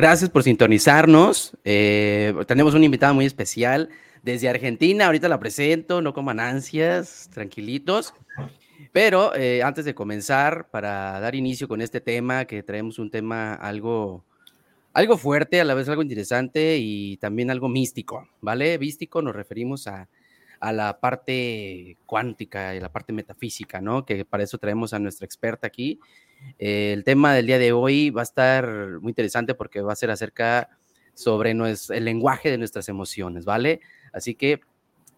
Gracias por sintonizarnos. Eh, tenemos una invitada muy especial desde Argentina. Ahorita la presento, no coman ansias, tranquilitos. Pero eh, antes de comenzar, para dar inicio con este tema, que traemos un tema algo, algo fuerte, a la vez algo interesante y también algo místico, ¿vale? Místico nos referimos a, a la parte cuántica y la parte metafísica, ¿no? Que para eso traemos a nuestra experta aquí, eh, el tema del día de hoy va a estar muy interesante porque va a ser acerca sobre el lenguaje de nuestras emociones, ¿vale? Así que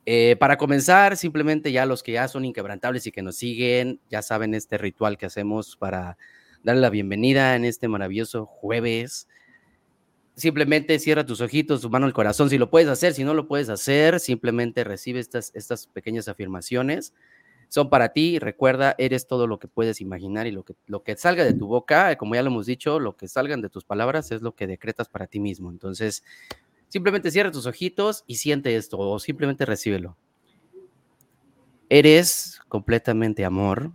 eh, para comenzar, simplemente ya los que ya son inquebrantables y que nos siguen, ya saben este ritual que hacemos para darle la bienvenida en este maravilloso jueves. Simplemente cierra tus ojitos, tu mano al corazón, si lo puedes hacer, si no lo puedes hacer, simplemente recibe estas, estas pequeñas afirmaciones son para ti. Recuerda, eres todo lo que puedes imaginar y lo que, lo que salga de tu boca, como ya lo hemos dicho, lo que salgan de tus palabras es lo que decretas para ti mismo. Entonces, simplemente cierra tus ojitos y siente esto o simplemente recíbelo. Eres completamente amor,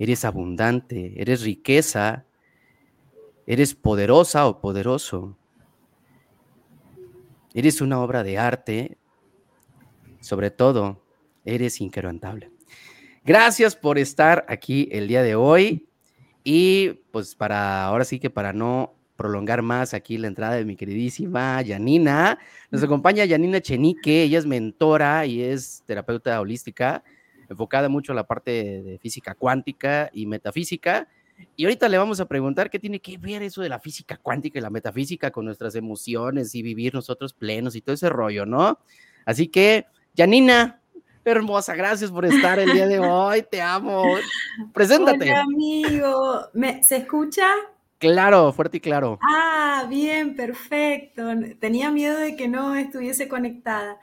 eres abundante, eres riqueza, eres poderosa o poderoso. Eres una obra de arte, sobre todo, eres inquebrantable. Gracias por estar aquí el día de hoy. Y pues para ahora sí que para no prolongar más aquí la entrada de mi queridísima Yanina, nos acompaña Yanina Chenique, ella es mentora y es terapeuta holística, enfocada mucho a la parte de física cuántica y metafísica. Y ahorita le vamos a preguntar qué tiene que ver eso de la física cuántica y la metafísica con nuestras emociones y vivir nosotros plenos y todo ese rollo, ¿no? Así que, Yanina, Hermosa, gracias por estar el día de hoy, te amo. Preséntate. Hola, amigo. ¿Se escucha? Claro, fuerte y claro. Ah, bien, perfecto. Tenía miedo de que no estuviese conectada.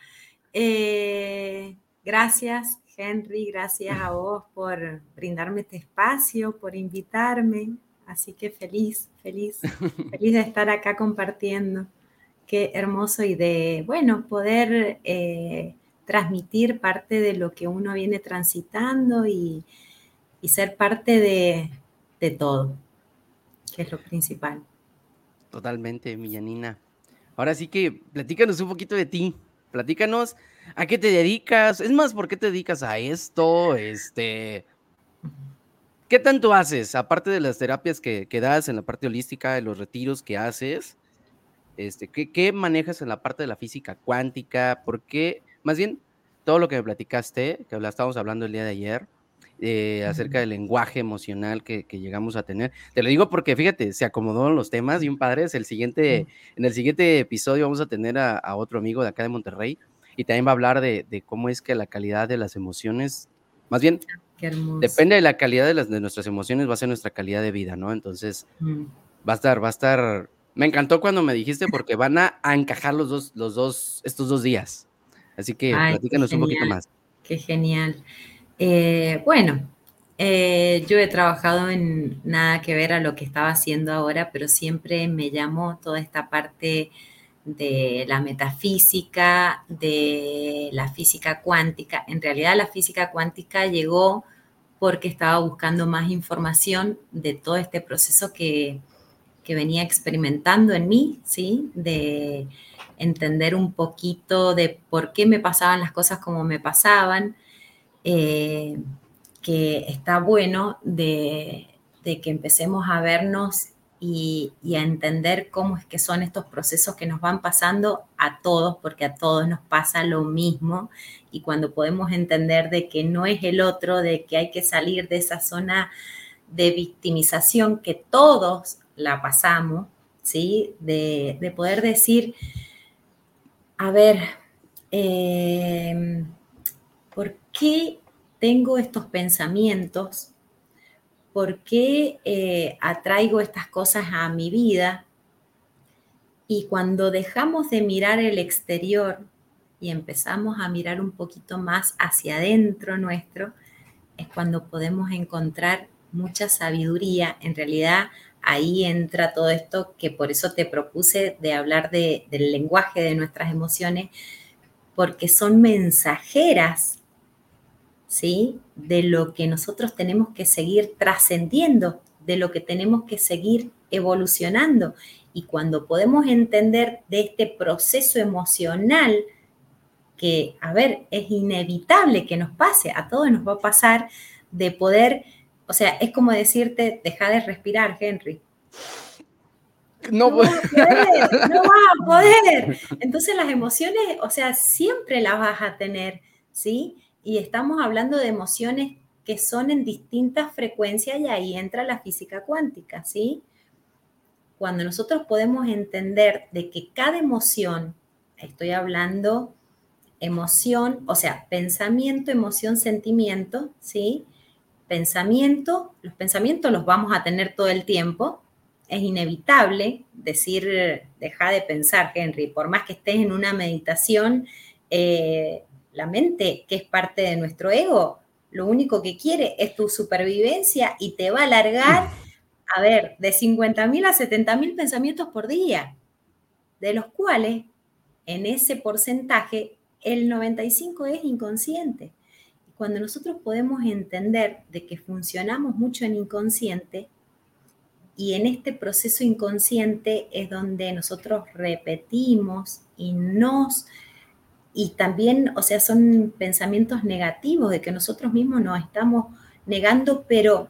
Eh, gracias, Henry, gracias a vos por brindarme este espacio, por invitarme. Así que feliz, feliz, feliz de estar acá compartiendo. Qué hermoso y de, bueno, poder eh, transmitir parte de lo que uno viene transitando y, ser parte de, todo, que es lo principal. Totalmente, Millanina. Ahora sí que platícanos un poquito de ti. Platícanos a qué te dedicas. Es más, ¿por qué te dedicas a esto? Este, ¿Qué tanto haces? Aparte de las terapias que, que das en la parte holística, de los retiros que haces, este, ¿qué, ¿qué, manejas en la parte de la física cuántica? ¿Por qué? Más bien, todo lo que me platicaste, que la estábamos hablando el día de ayer, eh, acerca del lenguaje emocional que, llegamos a tener. Te lo digo porque, fíjate, se acomodaron los temas y un padre es el siguiente, en el siguiente episodio vamos a tener a, otro amigo de acá de Monterrey y también va a hablar de, cómo es que la calidad de las emociones, más bien, depende de la calidad de, las, de nuestras emociones, va a ser nuestra calidad de vida, ¿no? Entonces, va a estar, va a estar, me encantó cuando me dijiste porque van a, a encajar los dos, los dos, estos dos días. Así que platícanos un poquito más. Qué genial. Eh, bueno, eh, yo he trabajado en nada que ver a lo que estaba haciendo ahora, pero siempre me llamó toda esta parte de la metafísica, de la física cuántica. En realidad la física cuántica llegó porque estaba buscando más información de todo este proceso que, que venía experimentando en mí, ¿sí? De, entender un poquito de por qué me pasaban las cosas como me pasaban, eh, que está bueno de, que empecemos a vernos y, a entender cómo es que son estos procesos que nos van pasando a todos, porque a todos nos pasa lo mismo. Y cuando podemos entender de que no es el otro, de que hay que salir de esa zona de victimización que todos la pasamos, ¿sí? De, poder decir, a ver, eh, ¿por qué tengo estos pensamientos? Por qué eh, atraigo estas cosas a mi vida. Y cuando dejamos de mirar el exterior y empezamos a mirar un poquito más hacia adentro nuestro, es cuando podemos encontrar mucha sabiduría. En realidad ahí entra todo esto que por eso te propuse de hablar del lenguaje de nuestras emociones, porque son mensajeras ¿sí? De lo que nosotros tenemos que seguir trascendiendo, de lo que tenemos que seguir evolucionando. Y cuando podemos entender de este proceso emocional, que, a ver, es inevitable que nos pase, a todos nos va a pasar, de poder, o sea, es como decirte, deja de respirar, Henry. No, no, a poder, no vas a poder. Entonces las emociones, o sea, siempre las vas a tener, ¿sí? Y estamos hablando de emociones que son en distintas frecuencias y ahí entra la física cuántica, ¿sí? Cuando nosotros podemos entender de que cada emoción, estoy hablando emoción, o sea, pensamiento, emoción, sentimiento, ¿sí? Pensamiento, los pensamientos los vamos a tener todo el tiempo, es inevitable decir, deja de pensar, Henry, por más que estés en una meditación, eh, la mente, que es parte de nuestro ego, lo único que quiere es tu supervivencia y te va a alargar, a ver, de 50.000 a 70.000 pensamientos por día, de los cuales en ese porcentaje el 95 es inconsciente. Cuando nosotros podemos entender de que funcionamos mucho en inconsciente, y en este proceso inconsciente es donde nosotros repetimos y nos y también, o sea, son pensamientos negativos de que nosotros mismos nos estamos negando, pero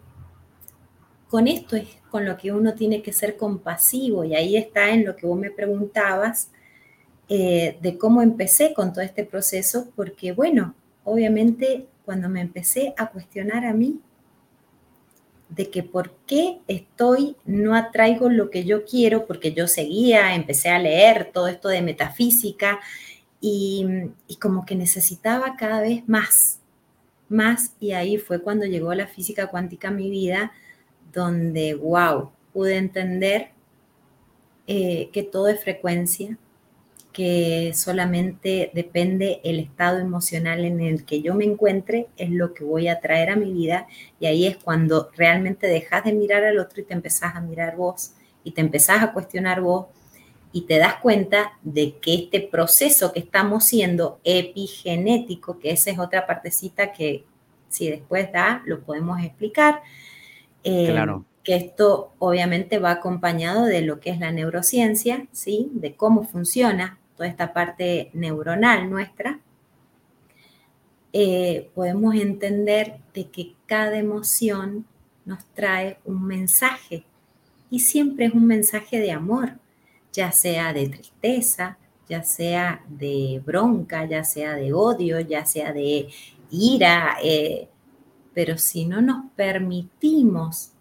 con esto es con lo que uno tiene que ser compasivo y ahí está en lo que vos me preguntabas eh, de cómo empecé con todo este proceso, porque bueno, obviamente cuando me empecé a cuestionar a mí de que por qué estoy, no atraigo lo que yo quiero, porque yo seguía, empecé a leer todo esto de metafísica, y, como que necesitaba cada vez más, más, y ahí fue cuando llegó la física cuántica a mi vida, donde, wow, pude entender eh, que todo es frecuencia, que solamente depende el estado emocional en el que yo me encuentre, es lo que voy a traer a mi vida, y ahí es cuando realmente dejas de mirar al otro y te empezás a mirar vos, y te empezás a cuestionar vos, y te das cuenta de que este proceso que estamos siendo epigenético, que esa es otra partecita que si después da, lo podemos explicar. Eh, claro. Que esto obviamente va acompañado de lo que es la neurociencia, ¿sí? De cómo funciona toda esta parte neuronal nuestra. Eh, podemos entender de que cada emoción nos trae un mensaje y siempre es un mensaje de amor ya sea de tristeza, ya sea de bronca, ya sea de odio, ya sea de ira, eh, pero si no nos permitimos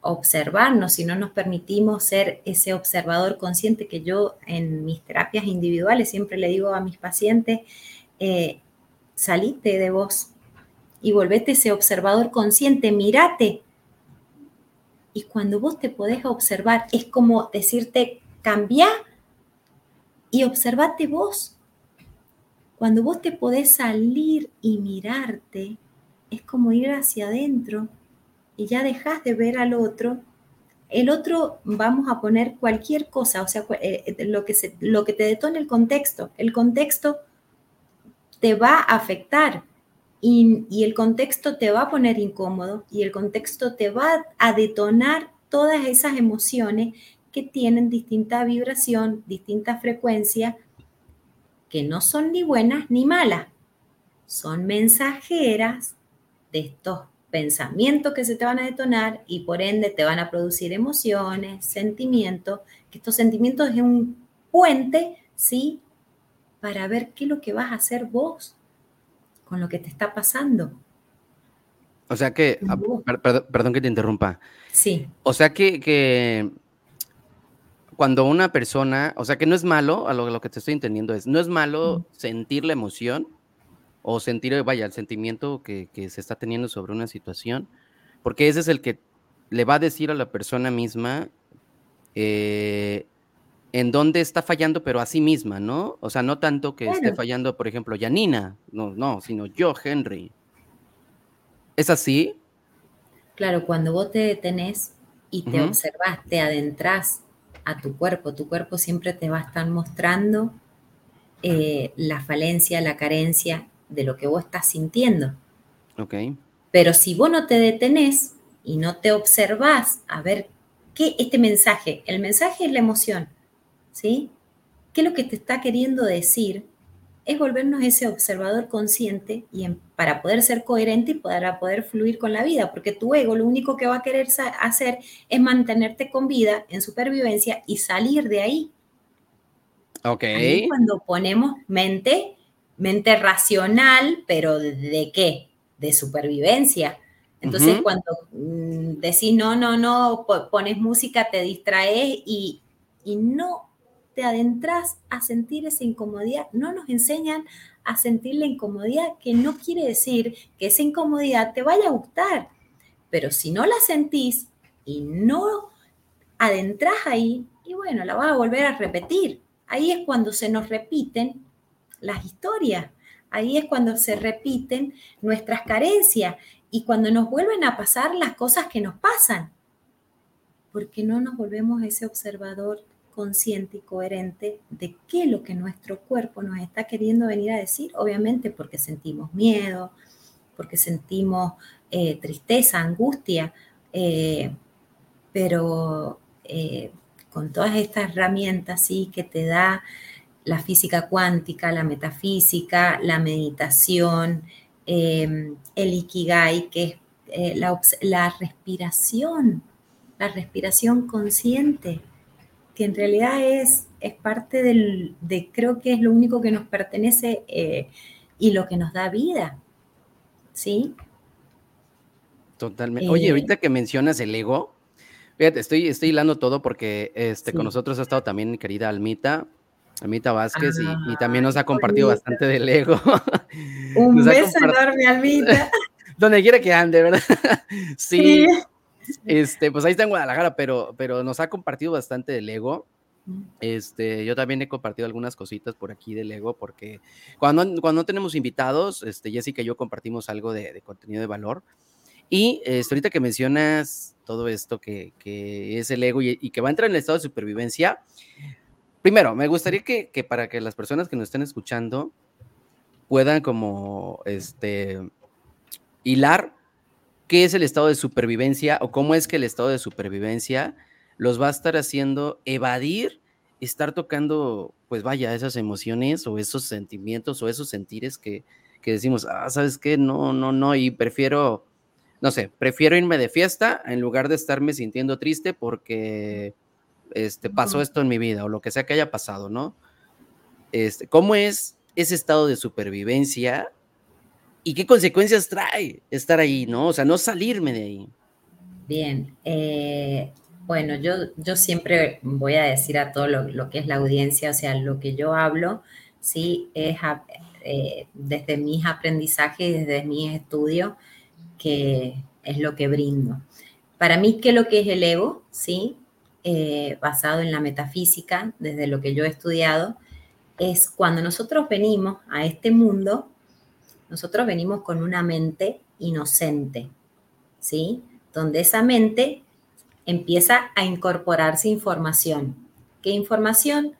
observarnos, si no nos permitimos ser ese observador consciente que yo en mis terapias individuales siempre le digo a mis pacientes, eh, salite de vos y volvete ese observador consciente, mírate. Y cuando vos te podés observar, es como decirte, Cambia y observate vos. Cuando vos te podés salir y mirarte, es como ir hacia adentro y ya dejas de ver al otro. El otro, vamos a poner cualquier cosa, o sea, eh, eh, lo que, lo que te detone el contexto. El contexto te va a afectar y, y, el contexto te va a poner incómodo y el contexto te va a detonar todas esas emociones que tienen distinta vibración, distinta frecuencia, que no son ni buenas ni malas, son mensajeras de estos pensamientos que se te van a detonar y por ende te van a producir emociones, sentimientos, que estos sentimientos es un puente, ¿sí? Para ver qué es lo que vas a hacer vos con lo que te está pasando. O sea que, ah, perdón, que te interrumpa. Sí. O sea que, que, cuando una persona, o sea que no es malo, a lo, lo que te estoy entendiendo es, no es malo sentir la emoción, o sentir, vaya, el sentimiento que, se está teniendo sobre una situación, porque ese es el que le va a decir a la persona misma eh, en dónde está fallando, pero a sí misma, ¿no? O sea, no tanto que esté fallando, por ejemplo, Janina, no, no, sino yo, Henry. ¿Es así? Claro, cuando vos te detenés y te observas, te adentras a tu cuerpo, tu cuerpo siempre te va a estar mostrando eh, la falencia, la carencia, de lo que vos estás sintiendo. Ok. Pero si vos no te detenés y no te observás a ver qué este mensaje, el mensaje es la emoción, ¿sí? ¿Qué es lo que te está queriendo decir? Es volvernos ese observador consciente y para poder ser coherente y para poder fluir con la vida, porque tu ego lo único que va a querer hacer es mantenerte con vida, en supervivencia y salir de ahí. Ok. cuando ponemos mente mente racional, pero ¿de qué? De supervivencia. Entonces, cuando mm, decís no, no, no, pones música, te distraes y, y no te adentras a sentir esa incomodidad. No nos enseñan a sentir la incomodidad, que no quiere decir que esa incomodidad te vaya a gustar. Pero si no la sentís y no adentras ahí, y bueno, la vas a volver a repetir. Ahí es cuando se nos repiten las historias. Ahí es cuando se repiten nuestras carencias y cuando nos vuelven a pasar las cosas que nos pasan. Porque no nos volvemos ese observador consciente y coherente de qué es lo que nuestro cuerpo nos está queriendo venir a decir, obviamente porque sentimos miedo, porque sentimos eh, tristeza, angustia, eh, pero eh, con todas estas herramientas sí que te da la física cuántica, la metafísica, la meditación, em, el ikigai, que es la, respiración, la respiración consciente, que en realidad es, es parte del, de, creo que es lo único que nos pertenece eh, y lo que nos da vida, ¿sí? Totalmente. Oye, eh, ahorita que mencionas el ego, fíjate, estoy, estoy hilando todo porque este, con nosotros ha estado también mi querida Almita, Almita Vázquez, y, también nos ha compartido bastante del ego. Un beso enorme, Almita. Donde quiera que ande, ¿verdad? sí. Este, pues ahí está en Guadalajara, pero, pero nos ha compartido bastante del ego. Mm. Este, yo también he compartido algunas cositas por aquí del ego, porque cuando, cuando no tenemos invitados, este, Jessica y yo compartimos algo de, contenido de valor. Y este, ahorita que mencionas todo esto que, que es el ego y, que va a entrar en el estado de supervivencia, Primero, me gustaría que, para que las personas que nos estén escuchando puedan como este hilar qué es el estado de supervivencia o cómo es que el estado de supervivencia los va a estar haciendo evadir, estar tocando, pues vaya, esas emociones o esos sentimientos o esos sentires que, que decimos, ah, ¿sabes qué? No, no, no, y prefiero, no sé, prefiero irme de fiesta en lugar de estarme sintiendo triste porque este, pasó esto en mi vida o lo que sea que haya pasado, ¿no? Este, ¿Cómo es ese estado de supervivencia y qué consecuencias trae estar ahí, ¿no? O sea, no salirme de ahí. Bien, eh, bueno, yo, yo siempre voy a decir a todo lo, que es la audiencia, o sea, lo que yo hablo, sí, es eh, desde mis aprendizajes y desde mis estudios, que es lo que brindo. Para mí, ¿qué es lo que es el ego? Sí, eh, basado en la metafísica, desde lo que yo he estudiado, es cuando nosotros venimos a este mundo, nosotros venimos con una mente inocente, ¿sí? Donde esa mente empieza a incorporarse información. ¿Qué información?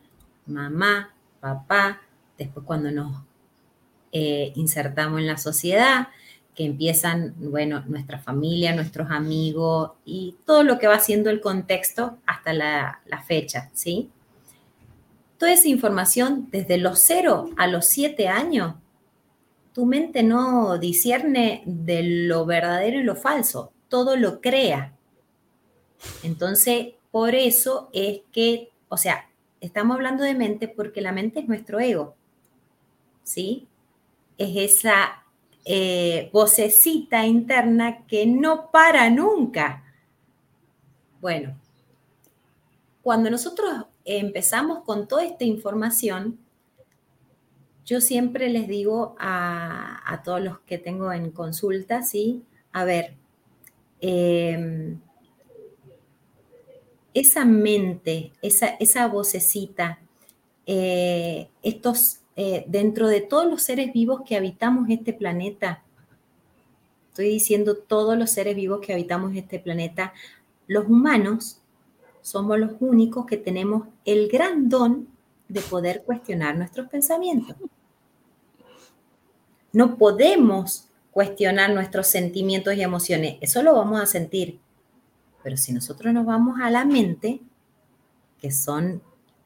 Mamá, papá, después cuando nos eh, insertamos en la sociedad, que empiezan, bueno, nuestra familia, nuestros amigos y todo lo que va siendo el contexto hasta la, fecha, ¿sí? Toda esa información desde los 0 a los 7 años tu mente no discierne de lo verdadero y lo falso, todo lo crea. Entonces, por eso es que, o sea, estamos hablando de mente porque la mente es nuestro ego, ¿sí? Es esa eh, vocecita interna que no para nunca. Bueno, cuando nosotros empezamos con toda esta información, yo siempre les digo a, todos los que tengo en consulta, ¿sí? A ver, em, esa mente, esa, esa vocecita, eh, estos, eh, dentro de todos los seres vivos que habitamos este planeta, estoy diciendo todos los seres vivos que habitamos este planeta, los humanos somos los únicos que tenemos el gran don de poder cuestionar nuestros pensamientos. No podemos cuestionar nuestros sentimientos y emociones, eso lo vamos a sentir. Pero si nosotros nos vamos a la mente, que son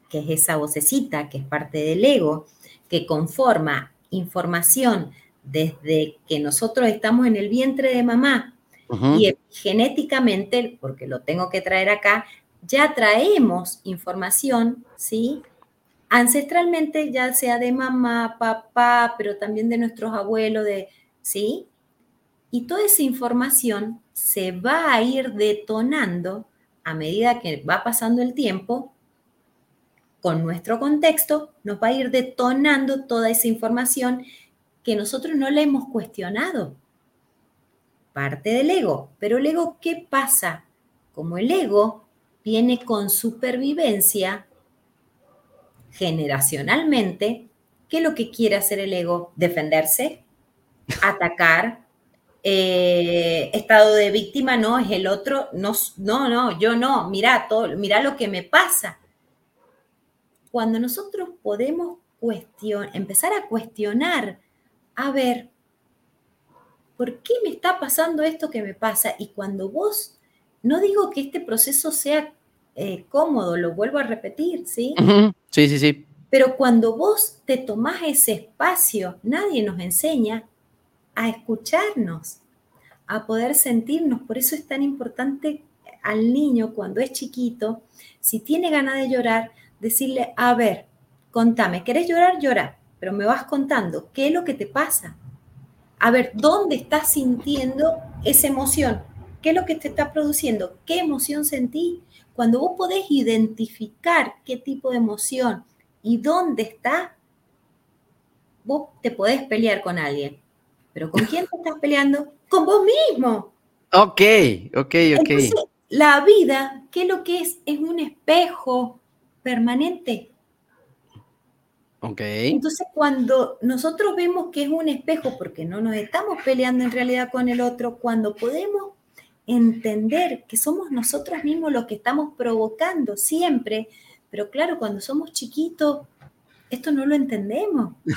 que es esa vocecita que es parte del ego, que conforma información desde que nosotros estamos en el vientre de mamá y genéticamente, porque lo tengo que traer acá, ya traemos información, ¿sí? Ancestralmente, ya sea de mamá, papá, pero también de nuestros abuelos, de, ¿sí? Y toda esa información se va a ir detonando a medida que va pasando el tiempo, con nuestro contexto, nos va a ir detonando toda esa información que nosotros no le hemos cuestionado. Parte del ego. Pero el ego, ¿qué pasa? Como el ego viene con supervivencia generacionalmente, ¿qué es lo que quiere hacer el ego? Defenderse, atacar, eh, estado de víctima, no, es el otro, no, no, no, yo no, mira, todo, mira lo que me pasa. Cuando nosotros podemos empezar a cuestionar, a ver, ¿por qué me está pasando esto que me pasa? Y cuando vos, no digo que este proceso sea eh, cómodo, lo vuelvo a repetir, ¿sí? Sí, sí, sí. Pero cuando vos te tomás ese espacio, nadie nos enseña a escucharnos, a poder sentirnos. Por eso es tan importante al niño cuando es chiquito, si tiene ganas de llorar, decirle, a ver, contame, ¿querés llorar? Llora, pero me vas contando, ¿qué es lo que te pasa? A ver, ¿dónde estás sintiendo esa emoción? ¿Qué es lo que te está produciendo? ¿Qué emoción sentí? Cuando vos podés identificar qué tipo de emoción y dónde está, vos te podés pelear con alguien. Pero ¿con quién te estás peleando? Con vos mismo. Ok, ok, ok. la vida, ¿qué es lo que es? Es un espejo permanente. Ok. Entonces, cuando nosotros vemos que es un espejo, porque no nos estamos peleando en realidad con el otro, cuando podemos entender que somos nosotros mismos los que estamos provocando siempre, pero claro, cuando somos chiquitos, esto no lo entendemos.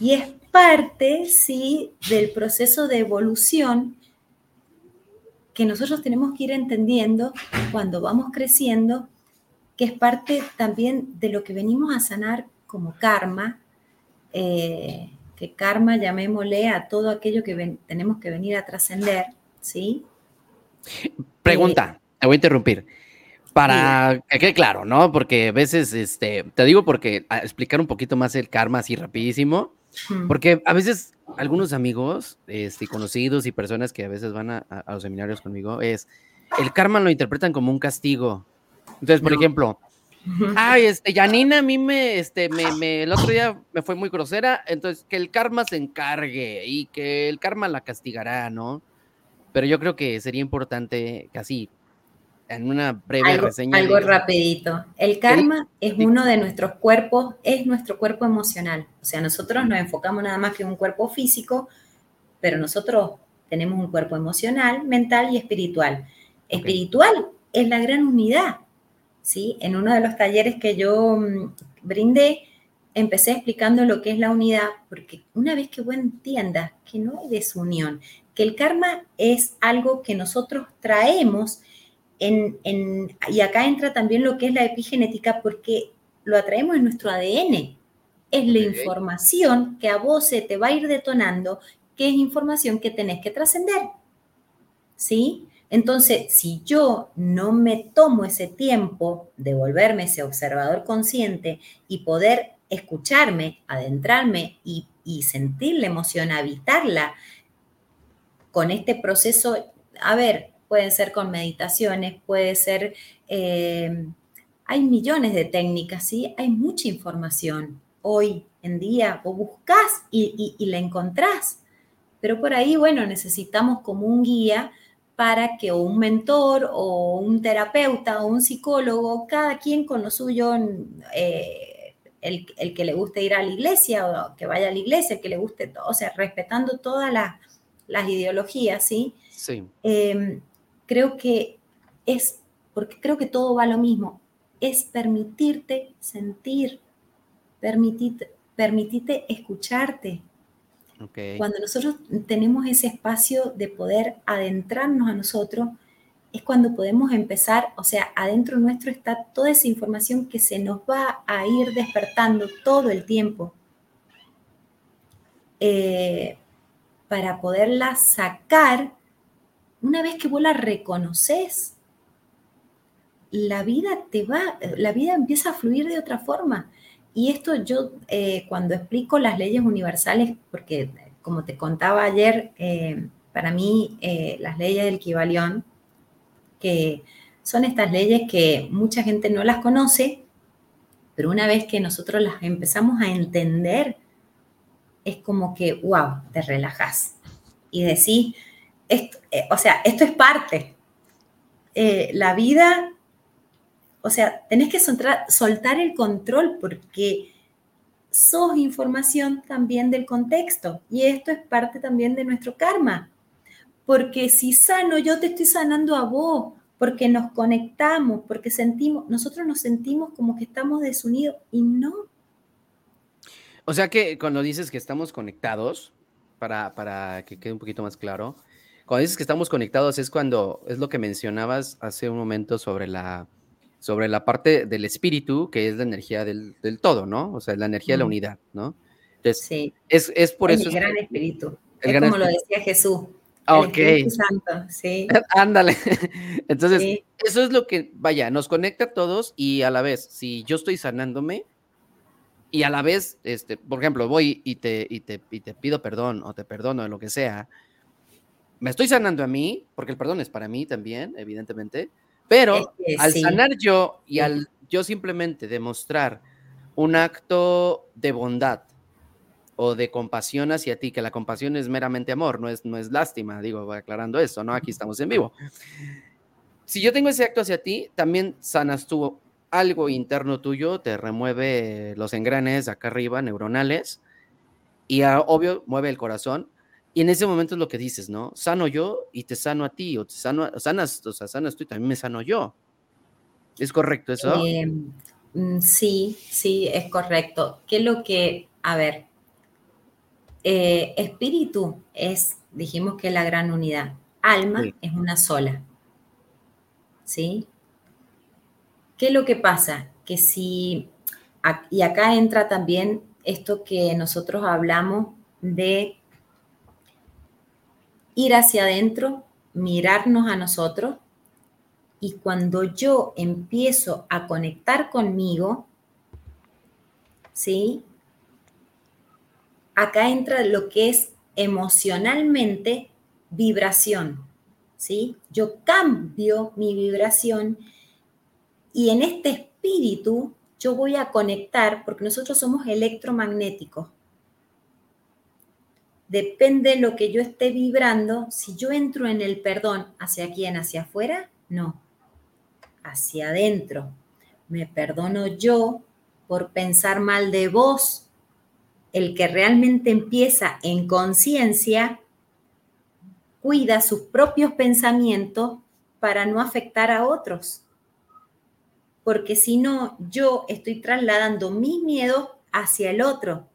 Y es parte, sí, del proceso de evolución que nosotros tenemos que ir entendiendo cuando vamos creciendo, que es parte también de lo que venimos a sanar como karma, eh, que karma llamémosle a todo aquello que tenemos que venir a trascender, ¿sí? Pregunta, te voy a interrumpir. Para que quede claro, ¿no? Porque a veces, este, te digo porque a explicar un poquito más el karma así rapidísimo, porque a veces algunos amigos, este, conocidos y personas que a veces van a, los seminarios conmigo, es, el karma lo interpretan como un castigo. Entonces, por ejemplo, ay, este, Janina a mí me, este, me, me, el otro día me fue muy grosera, entonces que el karma se encargue y que el karma la castigará, ¿no? Pero yo creo que sería importante casi en una breve reseña. Algo rapidito. El karma es uno de nuestros cuerpos, es nuestro cuerpo emocional. O sea, nosotros nos enfocamos nada más que en un cuerpo físico, pero nosotros tenemos un cuerpo emocional, mental y espiritual. Espiritual es la gran unidad. ¿sí? En uno de los talleres que yo mm, brindé, empecé explicando lo que es la unidad, porque una vez que vos entiendas que no hay desunión, que el karma es algo que nosotros traemos en, y acá entra también lo que es la epigenética porque lo atraemos en nuestro ADN. es la información que a vos se te va a ir detonando, que es información que tenés que trascender. ¿Sí? Entonces, si yo no me tomo ese tiempo de volverme ese observador consciente y poder escucharme, adentrarme y, sentir la emoción, habitarla con este proceso, a ver, puede ser con meditaciones, puede ser, eh, hay millones de técnicas, ¿sí? Hay mucha información hoy en día, o buscas y, la encontrás, pero por ahí, bueno, necesitamos como un guía para que un mentor o un terapeuta o un psicólogo, cada quien con lo suyo, eh, el, que le guste ir a la iglesia o que vaya a la iglesia, el que le guste, todo, o sea, respetando todas las, ideologías, ¿sí? Sí. Em, creo que es, porque creo que todo va a lo mismo, es permitirte sentir, permitirte, permitirte escucharte, cuando nosotros tenemos ese espacio de poder adentrarnos a nosotros, es cuando podemos empezar, o sea, adentro nuestro está toda esa información que se nos va a ir despertando todo el tiempo eh, para poderla sacar una vez que vos la reconoces. La vida te va, la vida empieza a fluir de otra forma. Y esto yo eh, cuando explico las leyes universales, porque como te contaba ayer, eh, para mí eh, las leyes del Kibalión, que son estas leyes que mucha gente no las conoce, pero una vez que nosotros las empezamos a entender, es como que, wow, te relajas y decís, o sea, esto es parte. la vida o sea, tenés que soltar, el control porque sos información también del contexto y esto es parte también de nuestro karma. Porque si sano, yo te estoy sanando a vos, porque nos conectamos, porque sentimos, nosotros nos sentimos como que estamos desunidos y no. O sea que cuando dices que estamos conectados, para, para que quede un poquito más claro, cuando dices que estamos conectados es cuando, es lo que mencionabas hace un momento sobre la, sobre la parte del espíritu, que es la energía del, todo, ¿no? O sea, la energía de la unidad, ¿no? Entonces, sí. es, es por el eso. El gran espíritu. es como lo decía Jesús. ok. Santo, sí. Ándale. Entonces, eso es lo que, vaya, nos conecta a todos y a la vez, si yo estoy sanándome y a la vez, este, por ejemplo, voy y te, y te, y te pido perdón o te perdono, lo que sea, me estoy sanando a mí, porque el perdón es para mí también, evidentemente, pero al sanar yo y al yo simplemente demostrar un acto de bondad o de compasión hacia ti, que la compasión es meramente amor, no es, no es lástima, digo, aclarando eso, ¿no? Aquí estamos en vivo. Si yo tengo ese acto hacia ti, también sanas tú algo interno tuyo, te remueve los engranes acá arriba, neuronales, y obvio mueve el corazón, y en ese momento es lo que dices, ¿no? Sano yo y te sano a ti, o te sano, sanas, o sea, sanas tú y también me sano yo. ¿Es correcto eso? Em, mm, sí, sí, es correcto. ¿Qué es lo que, a ver, eh, espíritu es, dijimos que es la gran unidad, alma es una sola, ¿sí? ¿Qué es lo que pasa? Que si, y acá entra también esto que nosotros hablamos de ir hacia adentro, mirarnos a nosotros y cuando yo empiezo a conectar conmigo, ¿sí? Acá entra lo que es emocionalmente vibración, ¿sí? Yo cambio mi vibración y en este espíritu yo voy a conectar, porque nosotros somos electromagnéticos, depende de lo que yo esté vibrando, si yo entro en el perdón, ¿hacia quién? ¿Hacia afuera? No, hacia adentro. Me perdono yo por pensar mal de vos. El que realmente empieza en conciencia cuida sus propios pensamientos para no afectar a otros. Porque si no, yo estoy trasladando mis miedos hacia el otro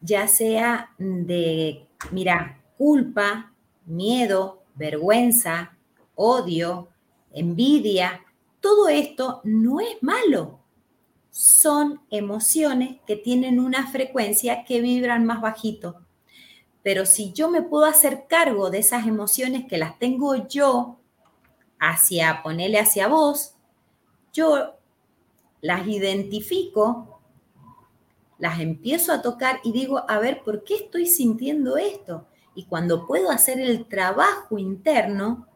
ya sea de, mira, culpa, miedo, vergüenza, odio, envidia, todo esto no es malo. son emociones que tienen una frecuencia que vibran más bajito. Pero si yo me puedo hacer cargo de esas emociones que las tengo yo hacia, ponerle hacia vos, yo las identifico, las empiezo a tocar y digo, a ver, ¿por qué estoy sintiendo esto? Y cuando puedo hacer el trabajo interno,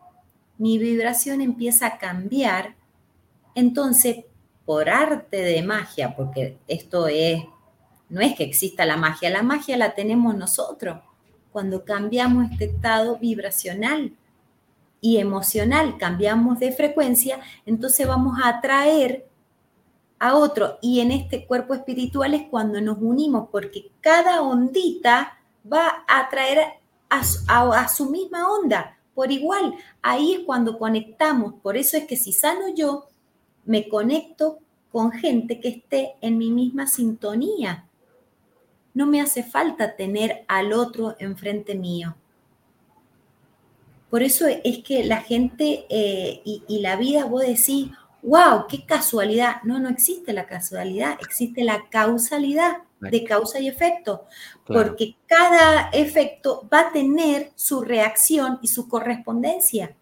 mi vibración empieza a cambiar. Entonces, por arte de magia, porque esto es, no es que exista la magia, la magia la tenemos nosotros cuando cambiamos este estado vibracional y emocional, cambiamos de frecuencia, entonces vamos a atraer a otro. Y en este cuerpo espiritual es cuando nos unimos, porque cada ondita va a atraer a, a su misma onda, por igual. Ahí es cuando conectamos. Por eso es que si sano yo, me conecto con gente que esté en mi misma sintonía no me hace falta tener al otro enfrente mío. Por eso es que la gente eh, y, la vida, vos decís, wow, qué casualidad. No, no existe la casualidad, existe la causalidad de causa y efecto, porque cada efecto va a tener su reacción y su correspondencia.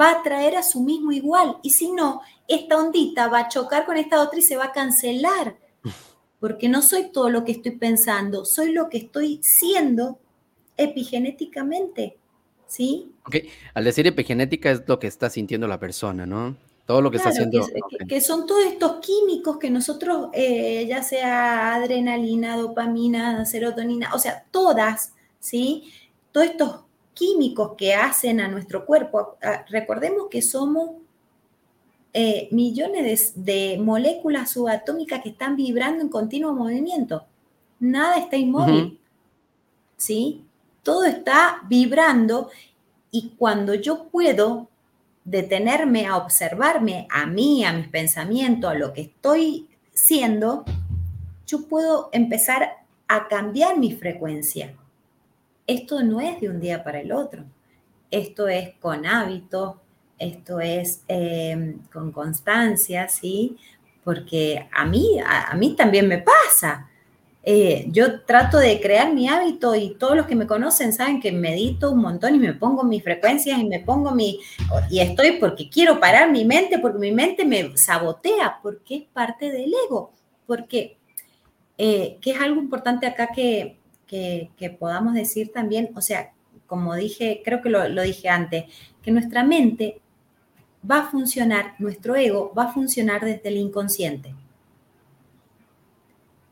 Va a traer a su mismo igual, y si no, esta ondita va a chocar con esta otra y se va a cancelar porque no soy todo lo que estoy pensando, soy lo que estoy siendo epigenéticamente, ¿sí? Ok, al decir epigenética es lo que está sintiendo la persona, ¿no? Todo lo que está haciendo. Que, son todos estos químicos que nosotros, eh, ya sea adrenalina, dopamina, serotonina, o sea, todas, ¿sí? Todos estos químicos que hacen a nuestro cuerpo. Recordemos que somos eh, millones de, moléculas subatómicas que están vibrando en continuo movimiento. Nada está inmóvil. ¿Sí? Todo está vibrando y cuando yo puedo detenerme a observarme a mí, a mis pensamientos, a lo que estoy siendo, yo puedo empezar a cambiar mi frecuencia. Esto no es de un día para el otro. Esto es con hábitos, esto es em, con constancia, ¿sí? Porque a mí, a, mí también me pasa. Eh, yo trato de crear mi hábito y todos los que me conocen saben que medito un montón y me pongo mis frecuencias y me pongo mi... Y estoy porque quiero parar mi mente, porque mi mente me sabotea, porque es parte del ego. Porque, eh, que es algo importante acá que, podamos decir también, o sea, como dije, creo que lo dije antes, que nuestra mente va a funcionar, nuestro ego va a funcionar desde el inconsciente.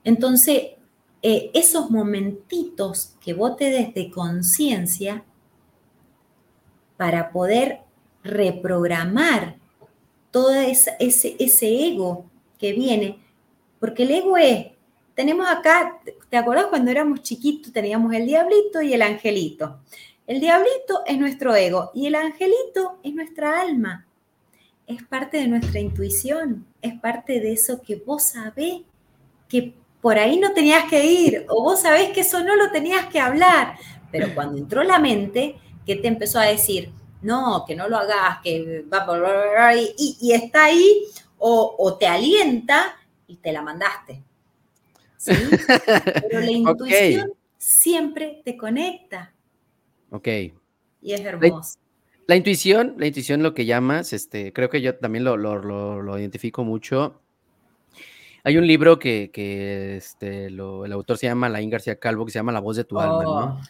Entonces, eh, esos momentitos que vos te des de conciencia para poder reprogramar todo ese, ese ego que viene, porque el ego es, tenemos acá, ¿te acuerdas cuando éramos chiquitos? Teníamos el diablito y el angelito. El diablito es nuestro ego y el angelito es nuestra alma es parte de nuestra intuición, es parte de eso que vos sabés que por ahí no tenías que ir, o vos sabés que eso no lo tenías que hablar, pero cuando entró la mente, que te empezó a decir, no, que no lo hagas, que va y, y está ahí, o, te alienta y te la mandaste. Pero la intuición siempre te conecta. Ok. Y es hermoso. La intuición, la intuición lo que llamas, este, creo que yo también lo, identifico mucho. Hay un libro que, que este, el autor se llama Laín García Calvo, que se llama La voz de tu alma, ¿no? Oh,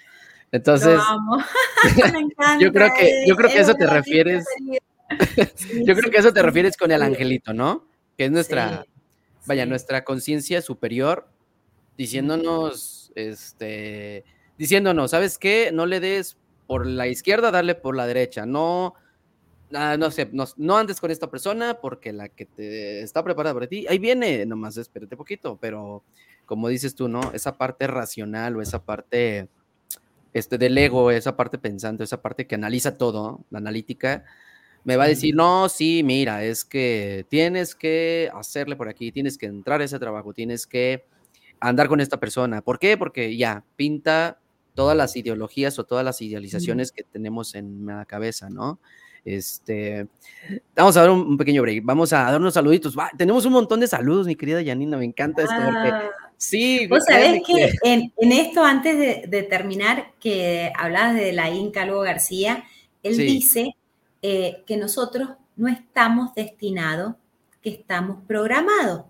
Entonces, yo creo que, yo creo que eso te refieres, yo creo que eso te refieres con el angelito, ¿no? Que es nuestra, vaya, nuestra conciencia superior diciéndonos, este, diciéndonos, ¿sabes qué? No le des por la izquierda, darle por la derecha. No, ah, no sé, no, andes con esta persona porque la que te está preparada para ti, ahí viene, nomás espérate poquito, pero como dices tú, ¿no? Esa parte racional o esa parte este, del ego, esa parte pensante, esa parte que analiza todo, la analítica, me va a decir, no, sí, mira, es que tienes que hacerle por aquí, tienes que entrar a ese trabajo, tienes que andar con esta persona. ¿Por qué? Porque ya, pinta todas las ideologías o todas las idealizaciones que tenemos en la cabeza, ¿no? Este, vamos a dar un, pequeño break. Vamos a dar unos saluditos. tenemos un montón de saludos, mi querida Janina. Me encanta esto. Ah. sí, vos sabés que, En, esto, antes de, terminar, que hablabas de la Inca Lugo García, él dice eh, que nosotros no estamos destinados, que estamos programados.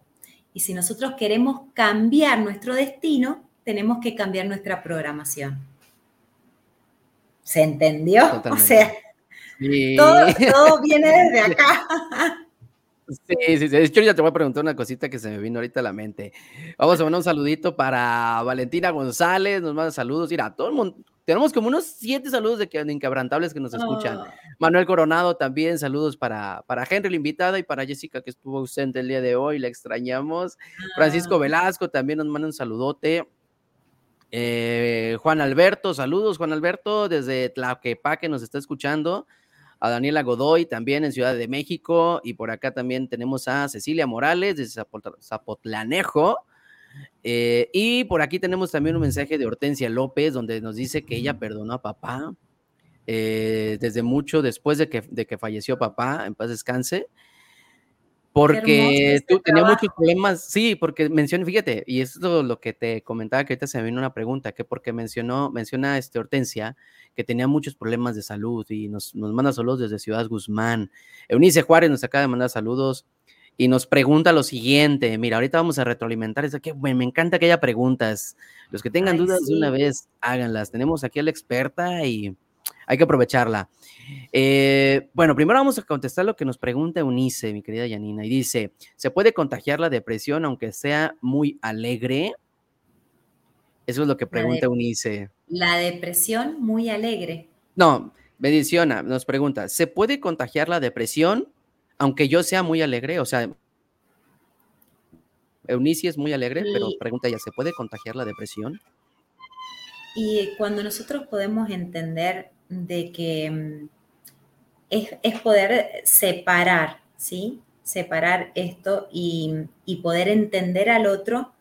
Y si nosotros queremos cambiar nuestro destino, tenemos que cambiar nuestra programación. ¿Se entendió? O sea, todo, viene desde acá. Sí, sí, sí. De hecho, ya te voy a preguntar una cosita que se me vino ahorita a la mente. Vamos a mandar un saludito para Valentina González, nos manda saludos. Mira, todo el mundo, tenemos como unos siete saludos de, Incabrantables que nos escuchan. Ah. Manuel Coronado también, saludos para, para Henry, la invitada, y para Jessica, que estuvo ausente el día de hoy, la extrañamos. Francisco ah. Velasco también nos manda un saludote. Eh, Juan Alberto, saludos, Juan Alberto, desde Tlaquepaque nos está escuchando. A Daniela Godoy también en Ciudad de México. Y por acá también tenemos a Cecilia Morales desde Zapotlanejo. Eh, y por aquí tenemos también un mensaje de Hortensia López, donde nos dice que ella perdonó a papá eh, desde mucho después de que, de que falleció papá, en paz descanse, porque este tú tenías muchos problemas, sí, porque menciona, fíjate, y esto es lo que te comentaba, que ahorita se me vino una pregunta, que porque mencionó, menciona este Hortensia, que tenía muchos problemas de salud y nos, nos manda saludos desde Ciudad Guzmán. Eunice Juárez nos acaba de mandar saludos y nos pregunta lo siguiente. Mira, ahorita vamos a retroalimentar eso. Que, me encanta que haya preguntas. Los que tengan dudas de una vez, háganlas. Tenemos aquí a la experta y hay que aprovecharla. Eh, bueno, primero vamos a contestar lo que nos pregunta Eunice, mi querida Yanina, y dice: ¿Se puede contagiar la depresión aunque sea muy alegre? Eso es lo que pregunta Eunice. La depresión muy alegre. No, Mediciona nos pregunta: ¿se puede contagiar la depresión aunque yo sea muy alegre, o sea, Eunice es muy alegre, pero pregunta ella, ¿se puede contagiar la depresión? Y cuando nosotros podemos entender de que mm, es, poder separar, ¿sí? Separar esto y, poder entender al otro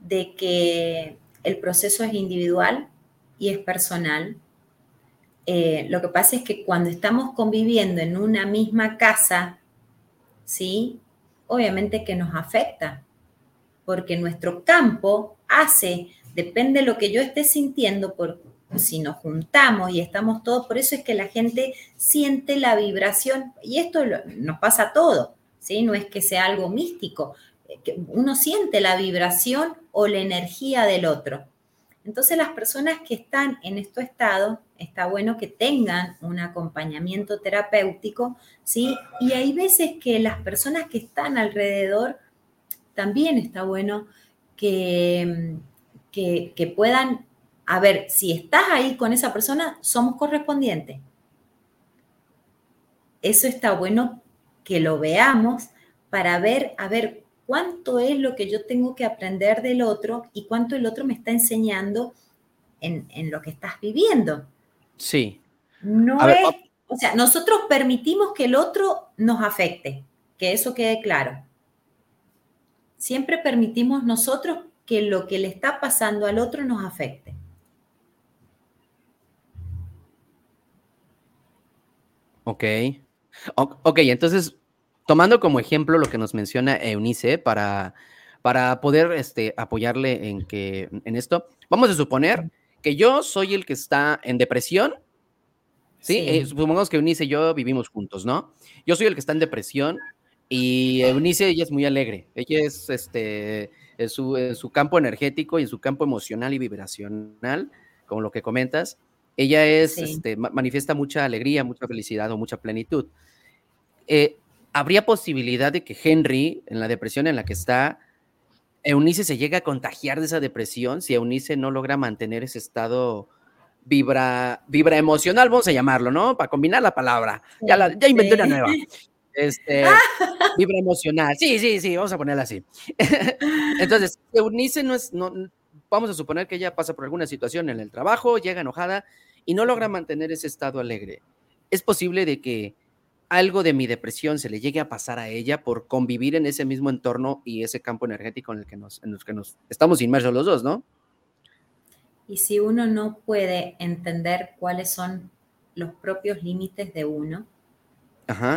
de que el proceso es individual y es personal eh, lo que pasa es que cuando estamos conviviendo en una misma casa, ¿sí? Obviamente que nos afecta, porque nuestro campo hace, depende de lo que yo esté sintiendo, por, si nos juntamos y estamos todos, por eso es que la gente siente la vibración, y esto nos pasa a todo, ¿sí? No es que sea algo místico, que uno siente la vibración o la energía del otro. Entonces las personas que están en este estado, está bueno que tengan un acompañamiento terapéutico, ¿sí? Y hay veces que las personas que están alrededor, también está bueno que, que, que puedan, a ver, si estás ahí con esa persona, somos correspondientes. Eso está bueno que lo veamos para ver, a ver, cuánto es lo que yo tengo que aprender del otro y cuánto el otro me está enseñando en, lo que estás viviendo. Sí. No es, o sea, nosotros permitimos que el otro nos afecte, que eso quede claro. Siempre permitimos nosotros que lo que le está pasando al otro nos afecte. Ok. Ok, entonces tomando como ejemplo lo que nos menciona Eunice para, para poder este, apoyarle en, que, en esto, vamos a suponer que yo soy el que está en depresión. Sí, eh, supongamos que Eunice y yo vivimos juntos, ¿no? Yo soy el que está en depresión y Eunice, ella es muy alegre. Ella es este, en su, su campo energético y en su campo emocional y vibracional, como lo que comentas. Ella es, este, manifiesta mucha alegría, mucha felicidad o mucha plenitud. Eh, ¿habría posibilidad de que Henry, en la depresión en la que está, Eunice se llegue a contagiar de esa depresión si Eunice no logra mantener ese estado vibra, vibra emocional, vamos a llamarlo, ¿no? Para combinar la palabra. Ya, la, ya inventé una nueva. Este, vibra emocional. Sí, sí, sí, vamos a ponerla así. Entonces, Eunice no es, no, vamos a suponer que ella pasa por alguna situación en el trabajo, llega enojada y no logra mantener ese estado alegre. Es posible de que algo de mi depresión se le llegue a pasar a ella por convivir en ese mismo entorno y ese campo energético en el que nos, en que nos estamos inmersos los dos, ¿no? Y si uno no puede entender cuáles son los propios límites de uno.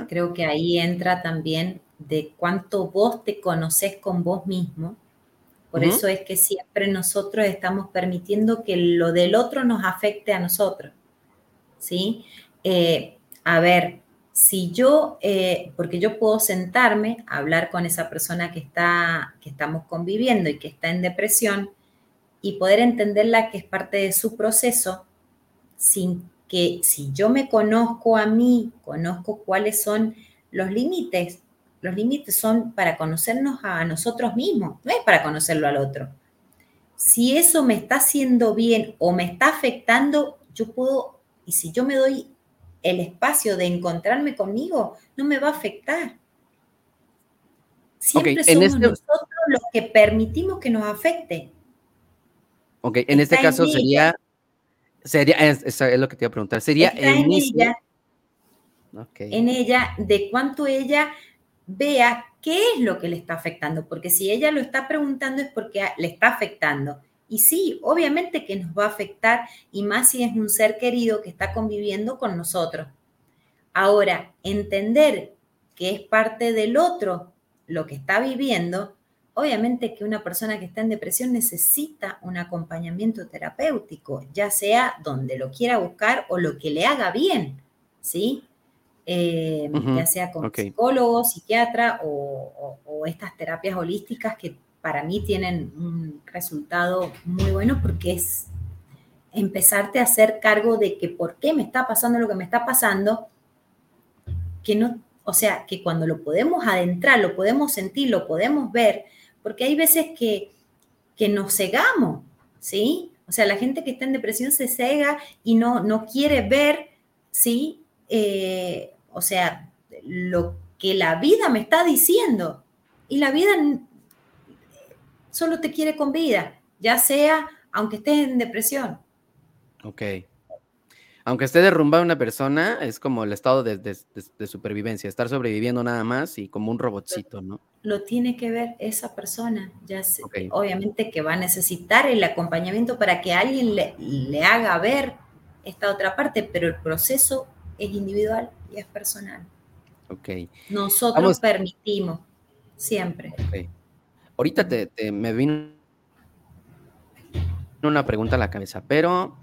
Creo que ahí entra también de cuánto vos te conoces con vos mismo. Por eso es que siempre nosotros estamos permitiendo que lo del otro nos afecte a nosotros. ¿Sí? Eh, a ver, si yo, eh, porque yo puedo sentarme a hablar con esa persona que, está, que estamos conviviendo y que está en depresión y poder entenderla que es parte de su proceso sin que si yo me conozco a mí, conozco cuáles son los límites, los límites son para conocernos a nosotros mismos, no es para conocerlo al otro. Si eso me está haciendo bien o me está afectando, yo puedo, y si yo me doy el espacio de encontrarme conmigo, no me va a afectar. Siempre somos este nosotros los que permitimos que nos afecte. Ok, en este caso sería Sería, es, lo que te iba a preguntar, sería en ella, en ella, de cuánto ella vea qué es lo que le está afectando, porque si ella lo está preguntando es porque le está afectando. Y sí, obviamente que nos va a afectar, y más si es un ser querido que está conviviendo con nosotros. Ahora, entender que es parte del otro lo que está viviendo, Obviamente que una persona que está en depresión necesita un acompañamiento terapéutico, ya sea donde lo quiera buscar o lo que le haga bien, ¿sí? Eh, ya sea con psicólogo, psiquiatra o, estas terapias holísticas que para mí tienen un resultado muy bueno porque es empezarte a hacer cargo de que por qué me está pasando lo que me está pasando, que no, o sea, que cuando lo podemos adentrar, lo podemos sentir, lo podemos ver, porque hay veces que, nos cegamos, ¿sí? O sea, la gente que está en depresión se cega y no, no quiere ver, ¿sí? Eh, o sea, lo que la vida me está diciendo. Y la vida solo te quiere con vida, ya sea aunque estés en depresión. Ok aunque esté derrumbada una persona, es como el estado de, supervivencia, estar sobreviviendo nada más y como un robotcito, ¿no? Lo tiene que ver esa persona, ya obviamente que va a necesitar el acompañamiento para que alguien le, haga ver esta otra parte, pero el proceso es individual y es personal. Ok. Nosotros permitimos, siempre. Ahorita te, me vino una pregunta a la cabeza, pero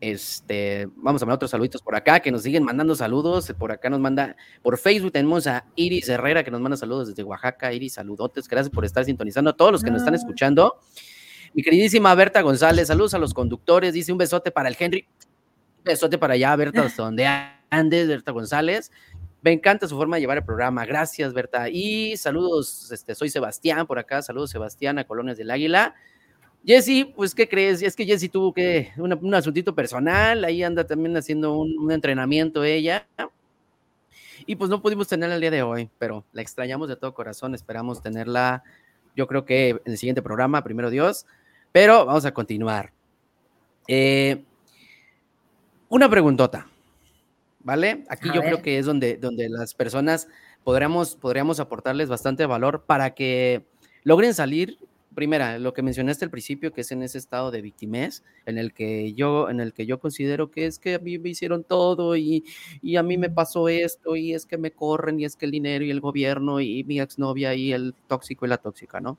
este, vamos a mandar otros saluditos por acá, que nos siguen mandando saludos. Por acá nos manda, por Facebook tenemos a Iris Herrera, que nos manda saludos desde Oaxaca. Iris, saludotes, gracias por estar sintonizando a todos los que nos están ah. escuchando. Mi queridísima Berta González, saludos a los conductores, dice un besote para el Henry, un besote para allá, Berta, donde andes, Berta González. Me encanta su forma de llevar el programa. Gracias, Berta. Y saludos, este, soy Sebastián por acá. Saludos, Sebastián, a Colonias del Águila. Jesse, pues, ¿qué crees? Es que Jesse tuvo que un asuntito personal, ahí anda también haciendo un, entrenamiento ella. Y pues no pudimos tenerla el día de hoy, pero la extrañamos de todo corazón. Esperamos tenerla, yo creo que en el siguiente programa, primero Dios. Pero vamos a continuar. Eh, una preguntota, ¿vale? Aquí yo creo que es donde, donde las personas podríamos, podríamos aportarles bastante valor para que logren salir primera, lo que mencionaste al principio, que es en ese estado de victimez, en el que yo, en el que yo considero que es que a mí me hicieron todo y, a mí me pasó esto y es que me corren y es que el dinero y el gobierno y mi exnovia y el tóxico y la tóxica, ¿no?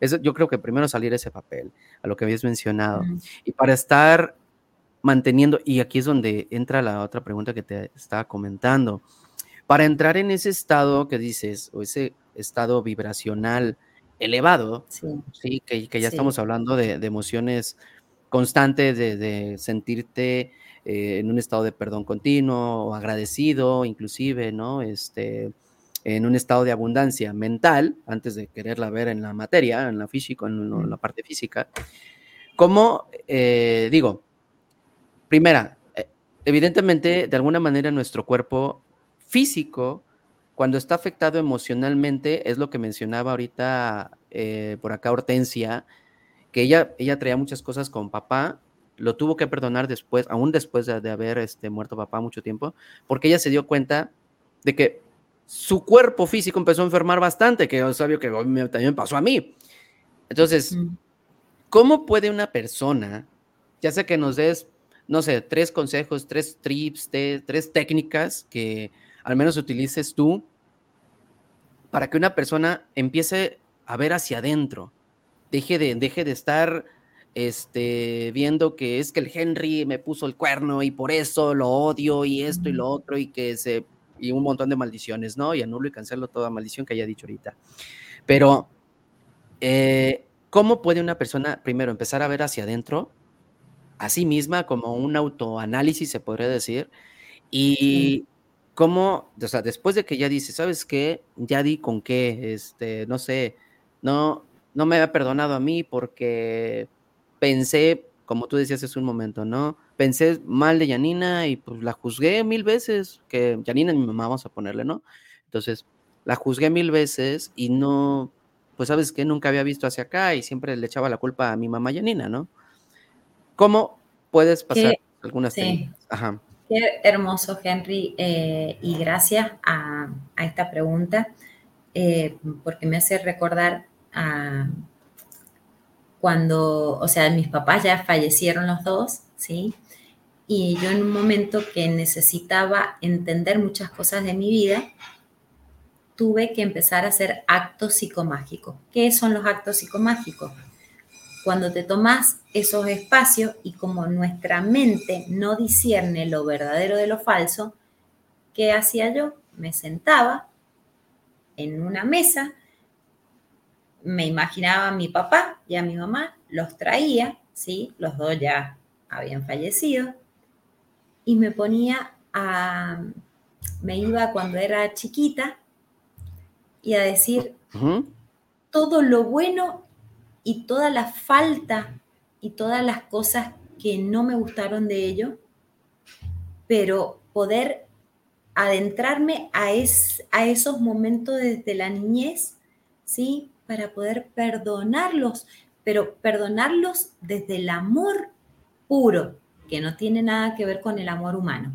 Eso, yo creo que primero salir ese papel, a lo que habías mencionado. Y para estar manteniendo, y aquí es donde entra la otra pregunta que te estaba comentando, para entrar en ese estado que dices, o ese estado vibracional, elevado, sí, que, ya estamos hablando de, emociones constantes, de, sentirte eh, en un estado de perdón continuo, agradecido, inclusive, ¿no? Este, en un estado de abundancia mental, antes de quererla ver en la materia, en la física, en, la parte física. Como, eh, digo, primera, eh, evidentemente, de alguna manera nuestro cuerpo físico cuando está afectado emocionalmente, es lo que mencionaba ahorita eh, por acá Hortensia, que ella, ella traía muchas cosas con papá, lo tuvo que perdonar después, aún después de, haber este, muerto papá mucho tiempo, porque ella se dio cuenta de que su cuerpo físico empezó a enfermar bastante, que es obvio que también pasó a mí. Entonces, ¿cómo puede una persona, ya sea que nos des no sé, tres consejos, tres trips, tres técnicas que al menos utilices tú para que una persona empiece a ver hacia adentro, deje de, deje de estar este, viendo que es que el Henry me puso el cuerno y por eso lo odio y esto y lo otro y que se y un montón de maldiciones, ¿no? Y anulo y cancelo toda maldición que haya dicho ahorita. Pero, eh, ¿cómo puede una persona primero empezar a ver hacia adentro, a sí misma, como un autoanálisis, se podría decir? Y cómo, o sea, después de que ya dice, ¿sabes qué? Ya di con qué, este, no sé, no, no me había perdonado a mí porque pensé, como tú decías hace un momento, ¿no? Pensé mal de Janina y pues la juzgué mil veces, que Janina es mi mamá, vamos a ponerle, ¿no? Entonces, la juzgué mil veces y no, pues sabes que nunca había visto hacia acá y siempre le echaba la culpa a mi mamá Janina, ¿no? ¿Cómo puedes pasar algunas sí. Ajá. Qué hermoso, Henry, eh, y gracias a, esta pregunta, eh, porque me hace recordar a cuando, o sea, mis papás ya fallecieron los dos, ¿sí? Y yo en un momento que necesitaba entender muchas cosas de mi vida, tuve que empezar a hacer actos psicomágicos. ¿Qué son los actos psicomágicos? Cuando te tomas esos espacios y como nuestra mente no discierne lo verdadero de lo falso, ¿qué hacía yo? Me sentaba en una mesa me imaginaba a mi papá y a mi mamá, los traía, ¿sí? Los dos ya habían fallecido, y me ponía a, me iba cuando era chiquita y a decir todo lo bueno y toda la falta y todas las cosas que no me gustaron de ello, pero poder adentrarme a, a esos momentos desde la niñez, ¿sí? para poder perdonarlos, pero perdonarlos desde el amor puro, que no tiene nada que ver con el amor humano.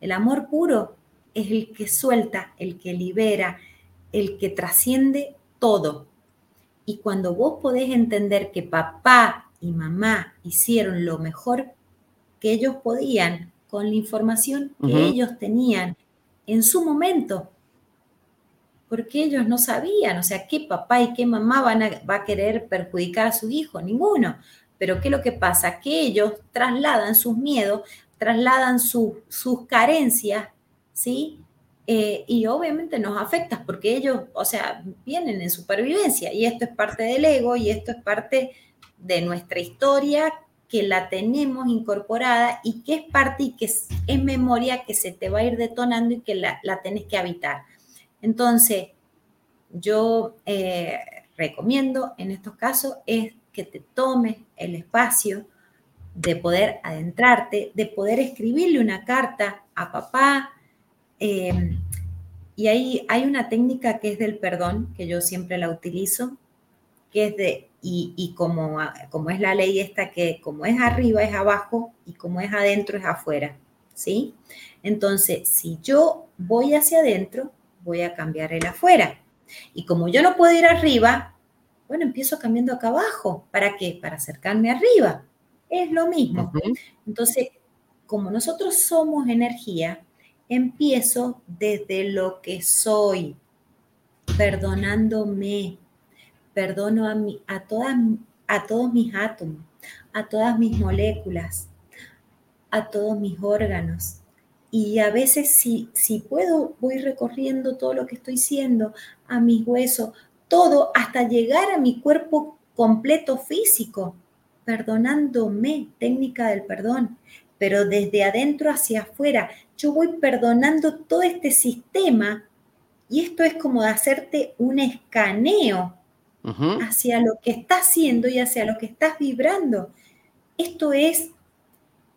El amor puro es el que suelta, el que libera, el que trasciende todo. Y cuando vos podés entender que papá y mamá hicieron lo mejor que ellos podían con la información que ellos tenían en su momento, porque ellos no sabían, o sea, qué papá y qué mamá van a, va a querer perjudicar a su hijo, ninguno. Pero ¿qué es lo que pasa? Que ellos trasladan sus miedos, trasladan sus carencias, ¿sí? Eh, y obviamente nos afecta porque ellos, o sea, vienen en supervivencia y esto es parte del ego y esto es parte de nuestra historia que la tenemos incorporada y que es parte y que es, memoria que se te va a ir detonando y que la, la tenés que habitar. Entonces, yo eh, recomiendo en estos casos es que te tomes el espacio de poder adentrarte, de poder escribirle una carta a papá. Eh, y ahí hay una técnica que es del perdón, que yo siempre la utilizo, que es de, y, como, como es la ley esta, que como es arriba es abajo y como es adentro es afuera, ¿sí? Entonces, si yo voy hacia adentro, voy a cambiar el afuera. Y como yo no puedo ir arriba, bueno, empiezo cambiando acá abajo. ¿Para qué? Para acercarme arriba. Es lo mismo. Entonces, como nosotros somos energía, empiezo desde lo que soy, perdonándome. Perdono a, mi, a, todas, a todos mis átomos, a todas mis moléculas, a todos mis órganos, y a veces si, si puedo, voy recorriendo todo lo que estoy siendo, a mis huesos, todo hasta llegar a mi cuerpo completo físico, perdonándome, técnica del perdón, pero desde adentro hacia afuera, yo voy perdonando todo este sistema y esto es como hacerte un escaneo hacia lo que estás haciendo y hacia lo que estás vibrando. Esto es,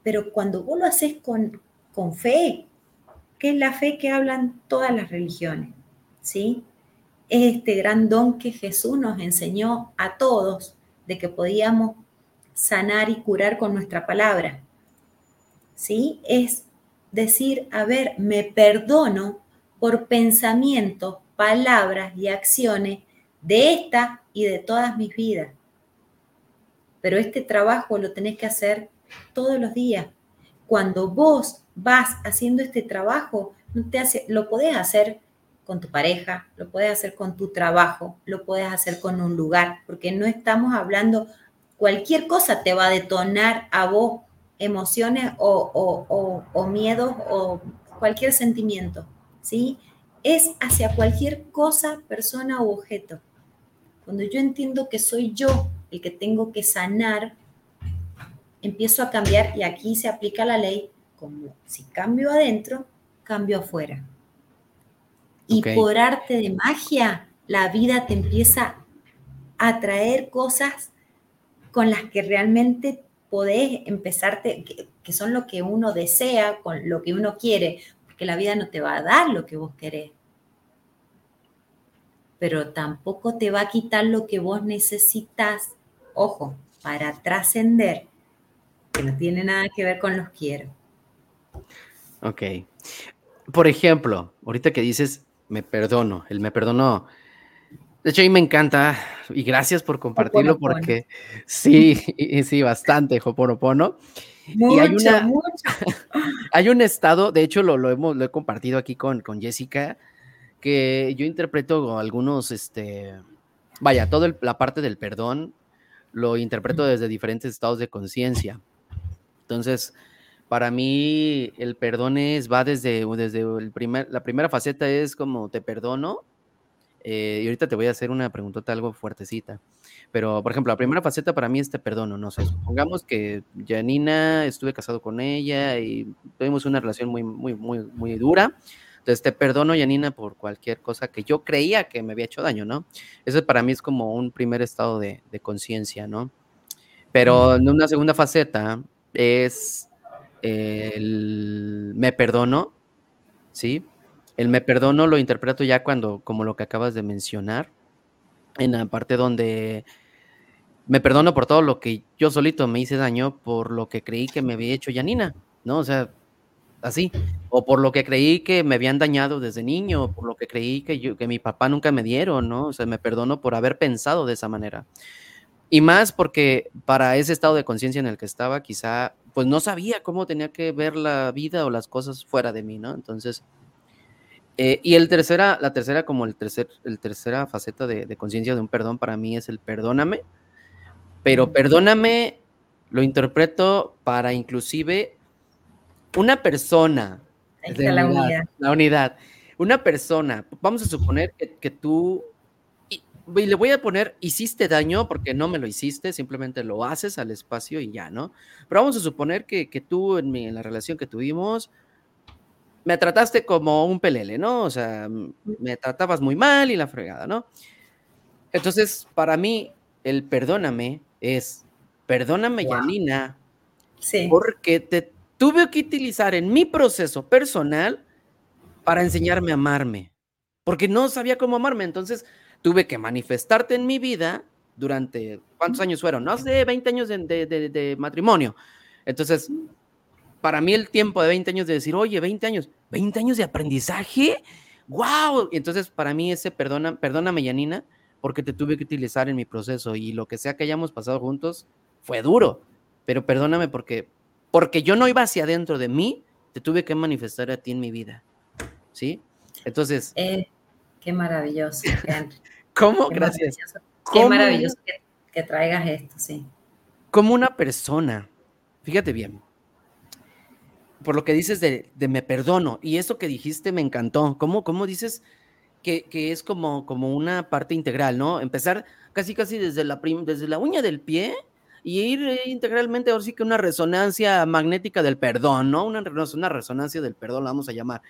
pero cuando vos lo haces con, con fe, que es la fe que hablan todas las religiones, ¿sí? Es este gran don que Jesús nos enseñó a todos de que podíamos sanar y curar con nuestra palabra, ¿sí? Es decir, a ver, me perdono por pensamientos, palabras y acciones de esta y de todas mis vidas. Pero este trabajo lo tenés que hacer todos los días, cuando vos vas haciendo este trabajo, no te hace, lo podés hacer con tu pareja, lo puedes hacer con tu trabajo, lo puedes hacer con un lugar, porque no estamos hablando, cualquier cosa te va a detonar a vos emociones o, o, o, miedos o cualquier sentimiento, ¿sí? Es hacia cualquier cosa, persona u objeto. Cuando yo entiendo que soy yo el que tengo que sanar, empiezo a cambiar y aquí se aplica la ley como si cambio adentro, cambio afuera. Y por arte de magia, la vida te empieza a traer cosas con las que realmente podés empezarte, que, son lo que uno desea, con lo que uno quiere, porque la vida no te va a dar lo que vos querés. Pero tampoco te va a quitar lo que vos necesitas, ojo, para trascender, que no tiene nada que ver con los quiero. Ok. Por ejemplo, ahorita que dices me perdono, el me perdono. De hecho, a mí me encanta y gracias por compartirlo porque sí, sí, bastante, Hoponopono. Mucho, y hay, una, mucho. hay un estado, de hecho lo, lo, hemos, lo he compartido aquí con, con Jessica, que yo interpreto algunos, este, vaya, toda la parte del perdón lo interpreto desde diferentes estados de conciencia. Entonces, para mí el perdón es, va desde, desde el primer, la primera faceta es como te perdono, eh, y ahorita te voy a hacer una preguntota algo fuertecita. Pero, por ejemplo, la primera faceta para mí es te perdono, no sé. Supongamos que Janina, estuve casado con ella y tuvimos una relación muy, muy, muy, muy dura. Entonces, te perdono, Janina, por cualquier cosa que yo creía que me había hecho daño, ¿no? Eso para mí es como un primer estado de, de conciencia, ¿no? Pero en una segunda faceta es el me perdono, ¿sí? El me perdono lo interpreto ya cuando, como lo que acabas de mencionar, en la parte donde me perdono por todo lo que yo solito me hice daño, por lo que creí que me había hecho Yanina, ¿no? O sea, así, o por lo que creí que me habían dañado desde niño, por lo que creí que, yo, que mi papá nunca me dieron, ¿no? O sea, me perdono por haber pensado de esa manera. Y más porque para ese estado de conciencia en el que estaba, quizá pues no sabía cómo tenía que ver la vida o las cosas fuera de mí, ¿no? Entonces, eh, y el tercera, la tercera, como el tercer, el tercera faceta de, conciencia de un perdón para mí es el perdóname, pero perdóname lo interpreto para inclusive una persona. De la, unidad, la unidad. Una persona, vamos a suponer que, que tú y le voy a poner, hiciste daño porque no me lo hiciste, simplemente lo haces al espacio y ya, ¿no? Pero vamos a suponer que, tú en, en, la relación que tuvimos, me trataste como un pelele, ¿no? O sea, me tratabas muy mal y la fregada, ¿no? Entonces, para mí, el perdóname es, perdóname, Yanina, sí. porque te tuve que utilizar en mi proceso personal para enseñarme a amarme, porque no sabía cómo amarme, entonces tuve que manifestarte en mi vida durante, ¿cuántos años fueron? No sé, 20 años de, matrimonio. Entonces, para mí el tiempo de 20 años de decir, oye, 20 años, 20 años de aprendizaje, wow. Entonces, para mí ese, perdona, perdóname, Yanina, porque te tuve que utilizar en mi proceso y lo que sea que hayamos pasado juntos fue duro, pero perdóname porque, porque yo no iba hacia adentro de mí, te tuve que manifestar a ti en mi vida. ¿Sí? Entonces... Eh, qué maravilloso. ¿Cómo? Gracias. Qué maravilloso que, traigas esto, sí. Como una persona, fíjate bien, por lo que dices de, me perdono, y eso que dijiste me encantó. ¿Cómo, cómo dices que, es como, como una parte integral, ¿no? Empezar casi casi desde la, desde la uña del pie y ir integralmente, ahora sí que una resonancia magnética del perdón, ¿no? Una, una resonancia del perdón, la vamos a llamar.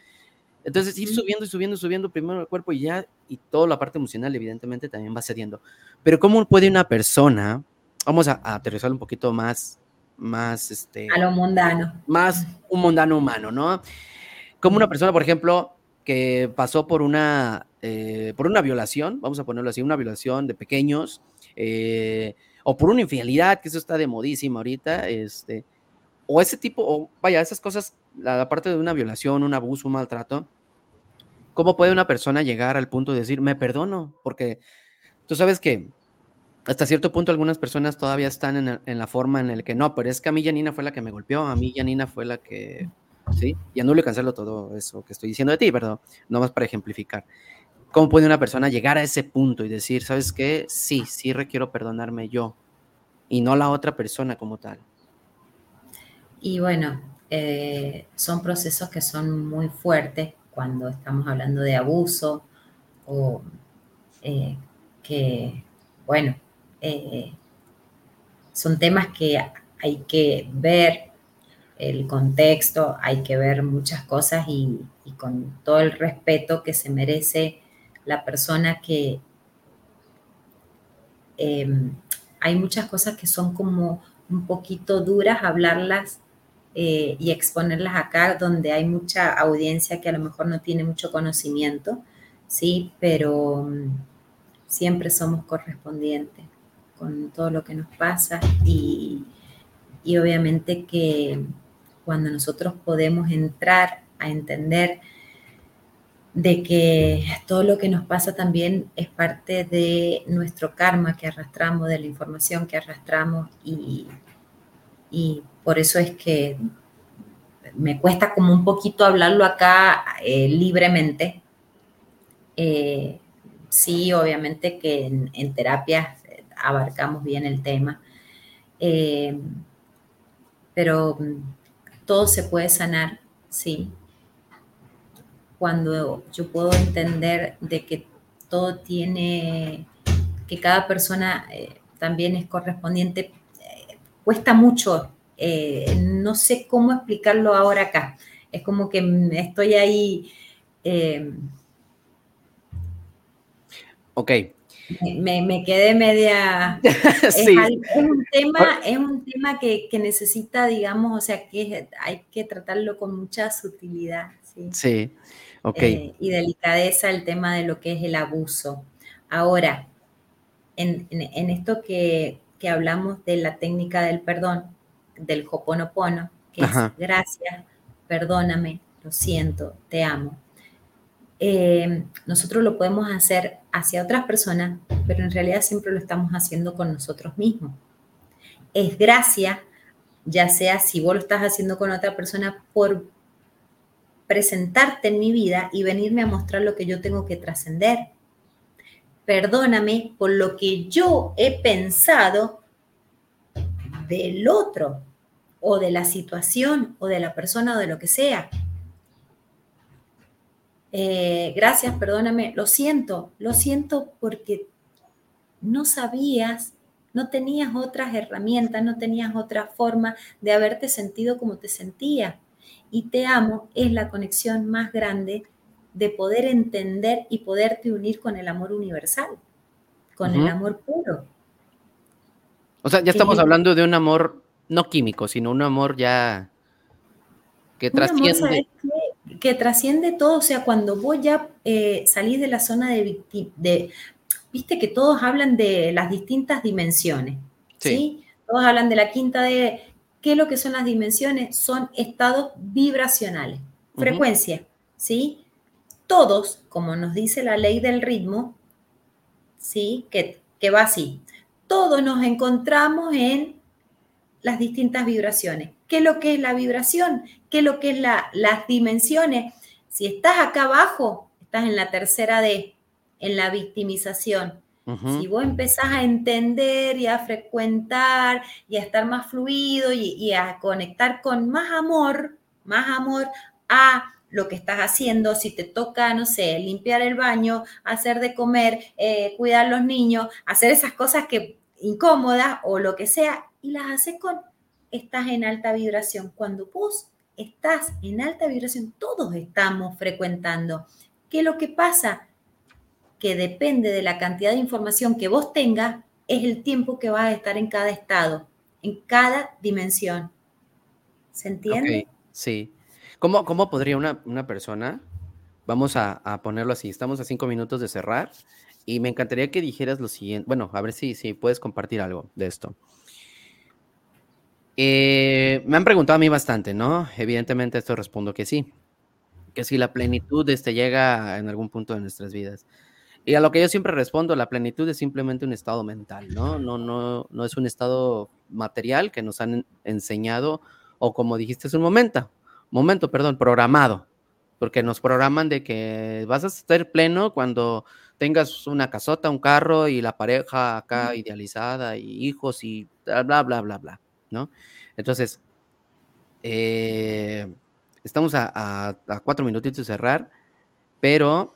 Entonces, ir subiendo y subiendo, subiendo primero el cuerpo y ya, y toda la parte emocional, evidentemente, también va cediendo. Pero, ¿cómo puede una persona, vamos a, aterrizar un poquito más, más, este. A lo mundano. Más un mundano humano, ¿no? Como una persona, por ejemplo, que pasó por una, eh, por una violación, vamos a ponerlo así, una violación de pequeños, eh, o por una infidelidad, que eso está de modísima ahorita, este, o ese tipo, o vaya, esas cosas, la, parte de una violación, un abuso, un maltrato, ¿cómo puede una persona llegar al punto de decir, me perdono? Porque tú sabes que hasta cierto punto algunas personas todavía están en, en, la forma en el que no, pero es que a mí Janina fue la que me golpeó, a mí Janina fue la que, sí, y anulo y cancelo todo eso que estoy diciendo de ti, perdón, no más para ejemplificar. ¿Cómo puede una persona llegar a ese punto y decir, sabes qué? Sí, sí requiero perdonarme yo y no la otra persona como tal. Y bueno, eh, son procesos que son muy fuertes cuando estamos hablando de abuso o eh, que, bueno, eh, son temas que hay que ver el contexto, hay que ver muchas cosas y, con todo el respeto que se merece la persona que em, hay muchas cosas que son como un poquito duras hablarlas eh, y exponerlas acá donde hay mucha audiencia que a lo mejor no tiene mucho conocimiento, ¿sí? Pero mm, siempre somos correspondientes con todo lo que nos pasa y, y obviamente que cuando nosotros podemos entrar a entender de que todo lo que nos pasa también es parte de nuestro karma que arrastramos, de la información que arrastramos y, y por eso es que me cuesta como un poquito hablarlo acá eh, libremente. Eh, sí, obviamente que en, en, terapias abarcamos bien el tema, eh, pero todo se puede sanar, sí. Cuando yo puedo entender de que todo tiene, que cada persona también es correspondiente, cuesta mucho eh, no sé cómo explicarlo ahora acá. Es como que estoy ahí. Eh, ok. Me, quedé media. Es, un tema, es un tema que, necesita, digamos, o sea, que hay que tratarlo con mucha sutilidad. Sí, sí. ok. Eh, y delicadeza el tema de lo que es el abuso. Ahora, en, esto que, que hablamos de la técnica del perdón, del Hoponopono, que es gracias, perdóname, lo siento, te amo. Eh, nosotros lo podemos hacer hacia otras personas, pero en realidad siempre lo estamos haciendo con nosotros mismos. Es gracia, ya sea si vos lo estás haciendo con otra persona, por presentarte en mi vida y venirme a mostrar lo que yo tengo que trascender. Perdóname por lo que yo he pensado del otro o de la situación o de la persona o de lo que sea. Eh, gracias, perdóname, lo siento, lo siento porque no sabías, no tenías otras herramientas, no tenías otra forma de haberte sentido como te sentías. Y te amo es la conexión más grande de poder entender y poderte unir con el amor universal, con el amor puro. O sea, ya estamos hablando de un amor no químico, sino un amor ya que trasciende. Que, trasciende todo, o sea, cuando vos ya eh, salís de la zona de, de, viste que todos hablan de las distintas dimensiones, sí. Todos hablan de la quinta de, ¿qué es lo que son las dimensiones? Son estados vibracionales, frecuencia, ¿sí? Todos, como nos dice la ley del ritmo, ¿sí? Que, que va así todos nos encontramos en las distintas vibraciones. ¿Qué es lo que es la vibración? ¿Qué es lo que es la, las dimensiones? Si estás acá abajo, estás en la tercera D, en la victimización. Si vos empezás a entender y a frecuentar y a estar más fluido y, a conectar con más amor, más amor a lo que estás haciendo, si te toca, no sé, limpiar el baño, hacer de comer, eh, cuidar a los niños, hacer esas cosas que incómoda o lo que sea, y las haces con, estás en alta vibración. Cuando vos estás en alta vibración, todos estamos frecuentando. ¿Qué es lo que pasa? Que depende de la cantidad de información que vos tengas, es el tiempo que vas a estar en cada estado, en cada dimensión. ¿Se entiende? sí. ¿Cómo, ¿Cómo, podría una, una persona, vamos a, a, ponerlo así, estamos a cinco minutos de cerrar, y me encantaría que dijeras lo siguiente. Bueno, a ver si, si puedes compartir algo de esto. Eh, me han preguntado a mí bastante, ¿no? Evidentemente esto respondo que sí. Que si la plenitud este, llega en algún punto de nuestras vidas. Y a lo que yo siempre respondo, la plenitud es simplemente un estado mental, ¿no? No, no, no es un estado material que nos han enseñado o como dijiste hace un momento, momento, perdón, programado, porque nos programan de que vas a estar pleno cuando tengas una casota, un carro y la pareja acá idealizada y hijos y bla, bla, bla, bla, bla, ¿no? Entonces, eh, estamos a, cuatro minutitos de cerrar, pero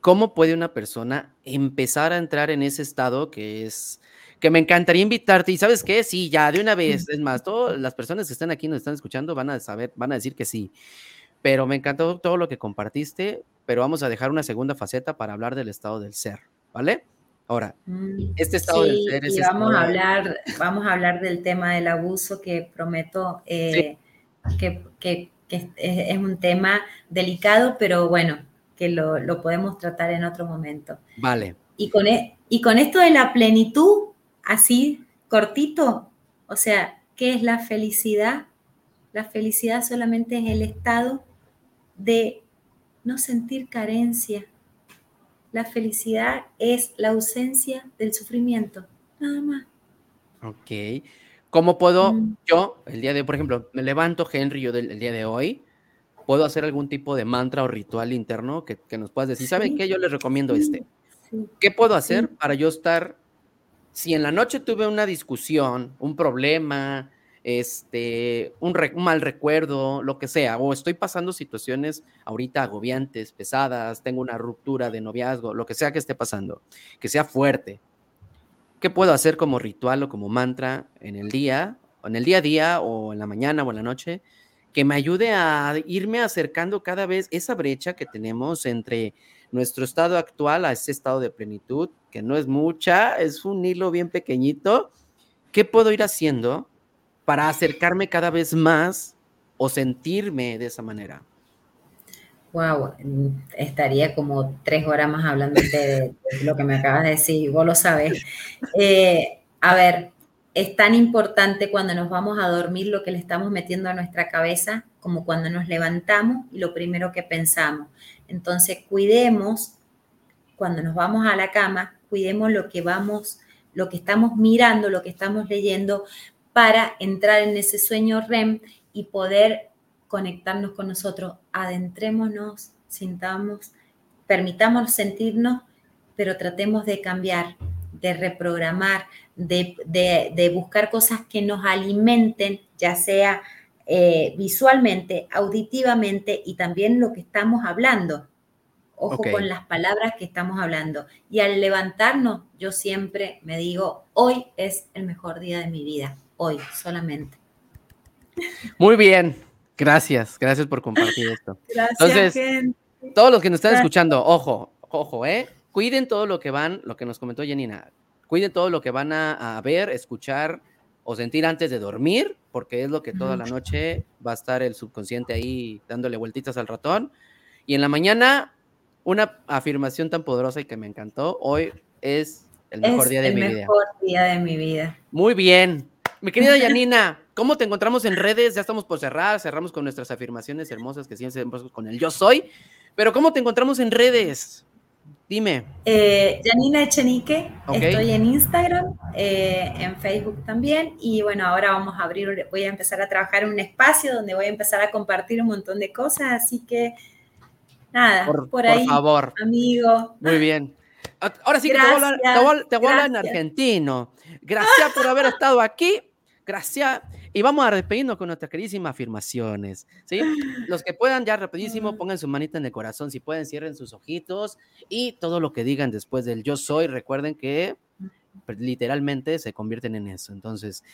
¿cómo puede una persona empezar a entrar en ese estado que es que me encantaría invitarte y sabes qué, sí, ya de una vez, es más, todas las personas que están aquí nos están escuchando van a saber, van a decir que sí, pero me encantó todo lo que compartiste, pero vamos a dejar una segunda faceta para hablar del estado del ser, ¿vale? Ahora, mm, este estado del ser es... Y vamos a, hablar, vamos a hablar del tema del abuso que prometo eh, que, es, un tema delicado, pero bueno, que lo, podemos tratar en otro momento. Vale. Y con, e, y con esto de la plenitud, así cortito, o sea, ¿qué es la felicidad? La felicidad solamente es el estado de no sentir carencia. La felicidad es la ausencia del sufrimiento, nada más. Ok. ¿Cómo puedo mm. yo, el día de, por ejemplo, me levanto, Henry, yo del día de hoy, puedo hacer algún tipo de mantra o ritual interno que, nos puedas decir, ¿saben qué? Yo les recomiendo este. ¿Qué puedo hacer para yo estar, si en la noche tuve una discusión, un problema, este, un, mal recuerdo, lo que sea, o estoy pasando situaciones ahorita agobiantes, pesadas, tengo una ruptura de noviazgo, lo que sea que esté pasando, que sea fuerte. ¿Qué puedo hacer como ritual o como mantra en el día, en el día a día, o en la mañana o en la noche, que me ayude a irme acercando cada vez esa brecha que tenemos entre nuestro estado actual a ese estado de plenitud, que no es mucha, es un hilo bien pequeñito. ¿Qué puedo ir haciendo para acercarme cada vez más o sentirme de esa manera? Wow, estaría como tres horas más hablando de, lo que me acabas de decir, vos lo sabes. Eh, a ver, es tan importante cuando nos vamos a dormir lo que le estamos metiendo a nuestra cabeza como cuando nos levantamos y lo primero que pensamos. Entonces, cuidemos, cuando nos vamos a la cama, cuidemos lo que vamos, lo que estamos mirando, lo que estamos leyendo, para entrar en ese sueño REM y poder conectarnos con nosotros. Adentrémonos, sintamos, permitamos sentirnos, pero tratemos de cambiar, de reprogramar, de, buscar cosas que nos alimenten, ya sea eh, visualmente, auditivamente y también lo que estamos hablando. Ojo con las palabras que estamos hablando. Y al levantarnos, yo siempre me digo, hoy es el mejor día de mi vida hoy solamente. Muy bien, gracias, gracias por compartir esto. Gracias. Entonces, todos los que nos están escuchando, ojo, ojo, ¿eh? Cuiden todo lo que van, lo que nos comentó Janina, cuiden todo lo que van a, ver, escuchar o sentir antes de dormir, porque es lo que toda la noche va a estar el subconsciente ahí dándole vueltitas al ratón. Y en la mañana, una afirmación tan poderosa y que me encantó, hoy es el mejor día de mi vida. El mejor día de mi vida. Muy bien, mi querida Yanina, ¿cómo te encontramos en redes? Ya estamos por cerrar, cerramos con nuestras afirmaciones hermosas que siempre hacemos con el yo soy, pero ¿cómo te encontramos en redes? Dime. Eh, Janina Echenique, estoy en Instagram, eh, en Facebook también, y bueno, ahora vamos a abrir, voy a empezar a trabajar en un espacio donde voy a empezar a compartir un montón de cosas, así que nada, por, ahí. Por favor. Amigo. Muy bien. Ahora sí que te voy a hablar, en argentino. Gracias por haber estado aquí. Gracias. Y vamos a despedirnos con nuestras queridísimas afirmaciones. ¿sí? Los que puedan, ya rapidísimo, pongan su manita en el corazón. Si pueden, cierren sus ojitos. Y todo lo que digan después del yo soy, recuerden que literalmente se convierten en eso. Entonces,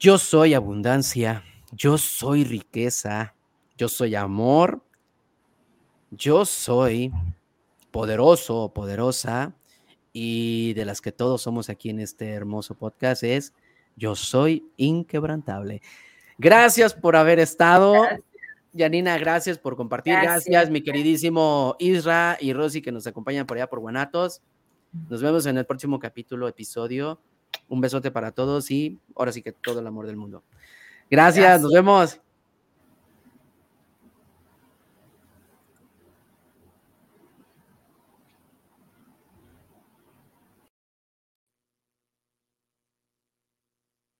yo soy abundancia. Yo soy riqueza. Yo soy amor. Yo soy poderoso o poderosa y de las que todos somos aquí en este hermoso podcast es Yo soy inquebrantable. Gracias por haber estado. Yanina, gracias por compartir. Gracias. mi queridísimo Isra y Rosy que nos acompañan por allá por Guanatos. Nos vemos en el próximo capítulo, episodio. Un besote para todos y ahora sí que todo el amor del mundo. Gracias. nos vemos.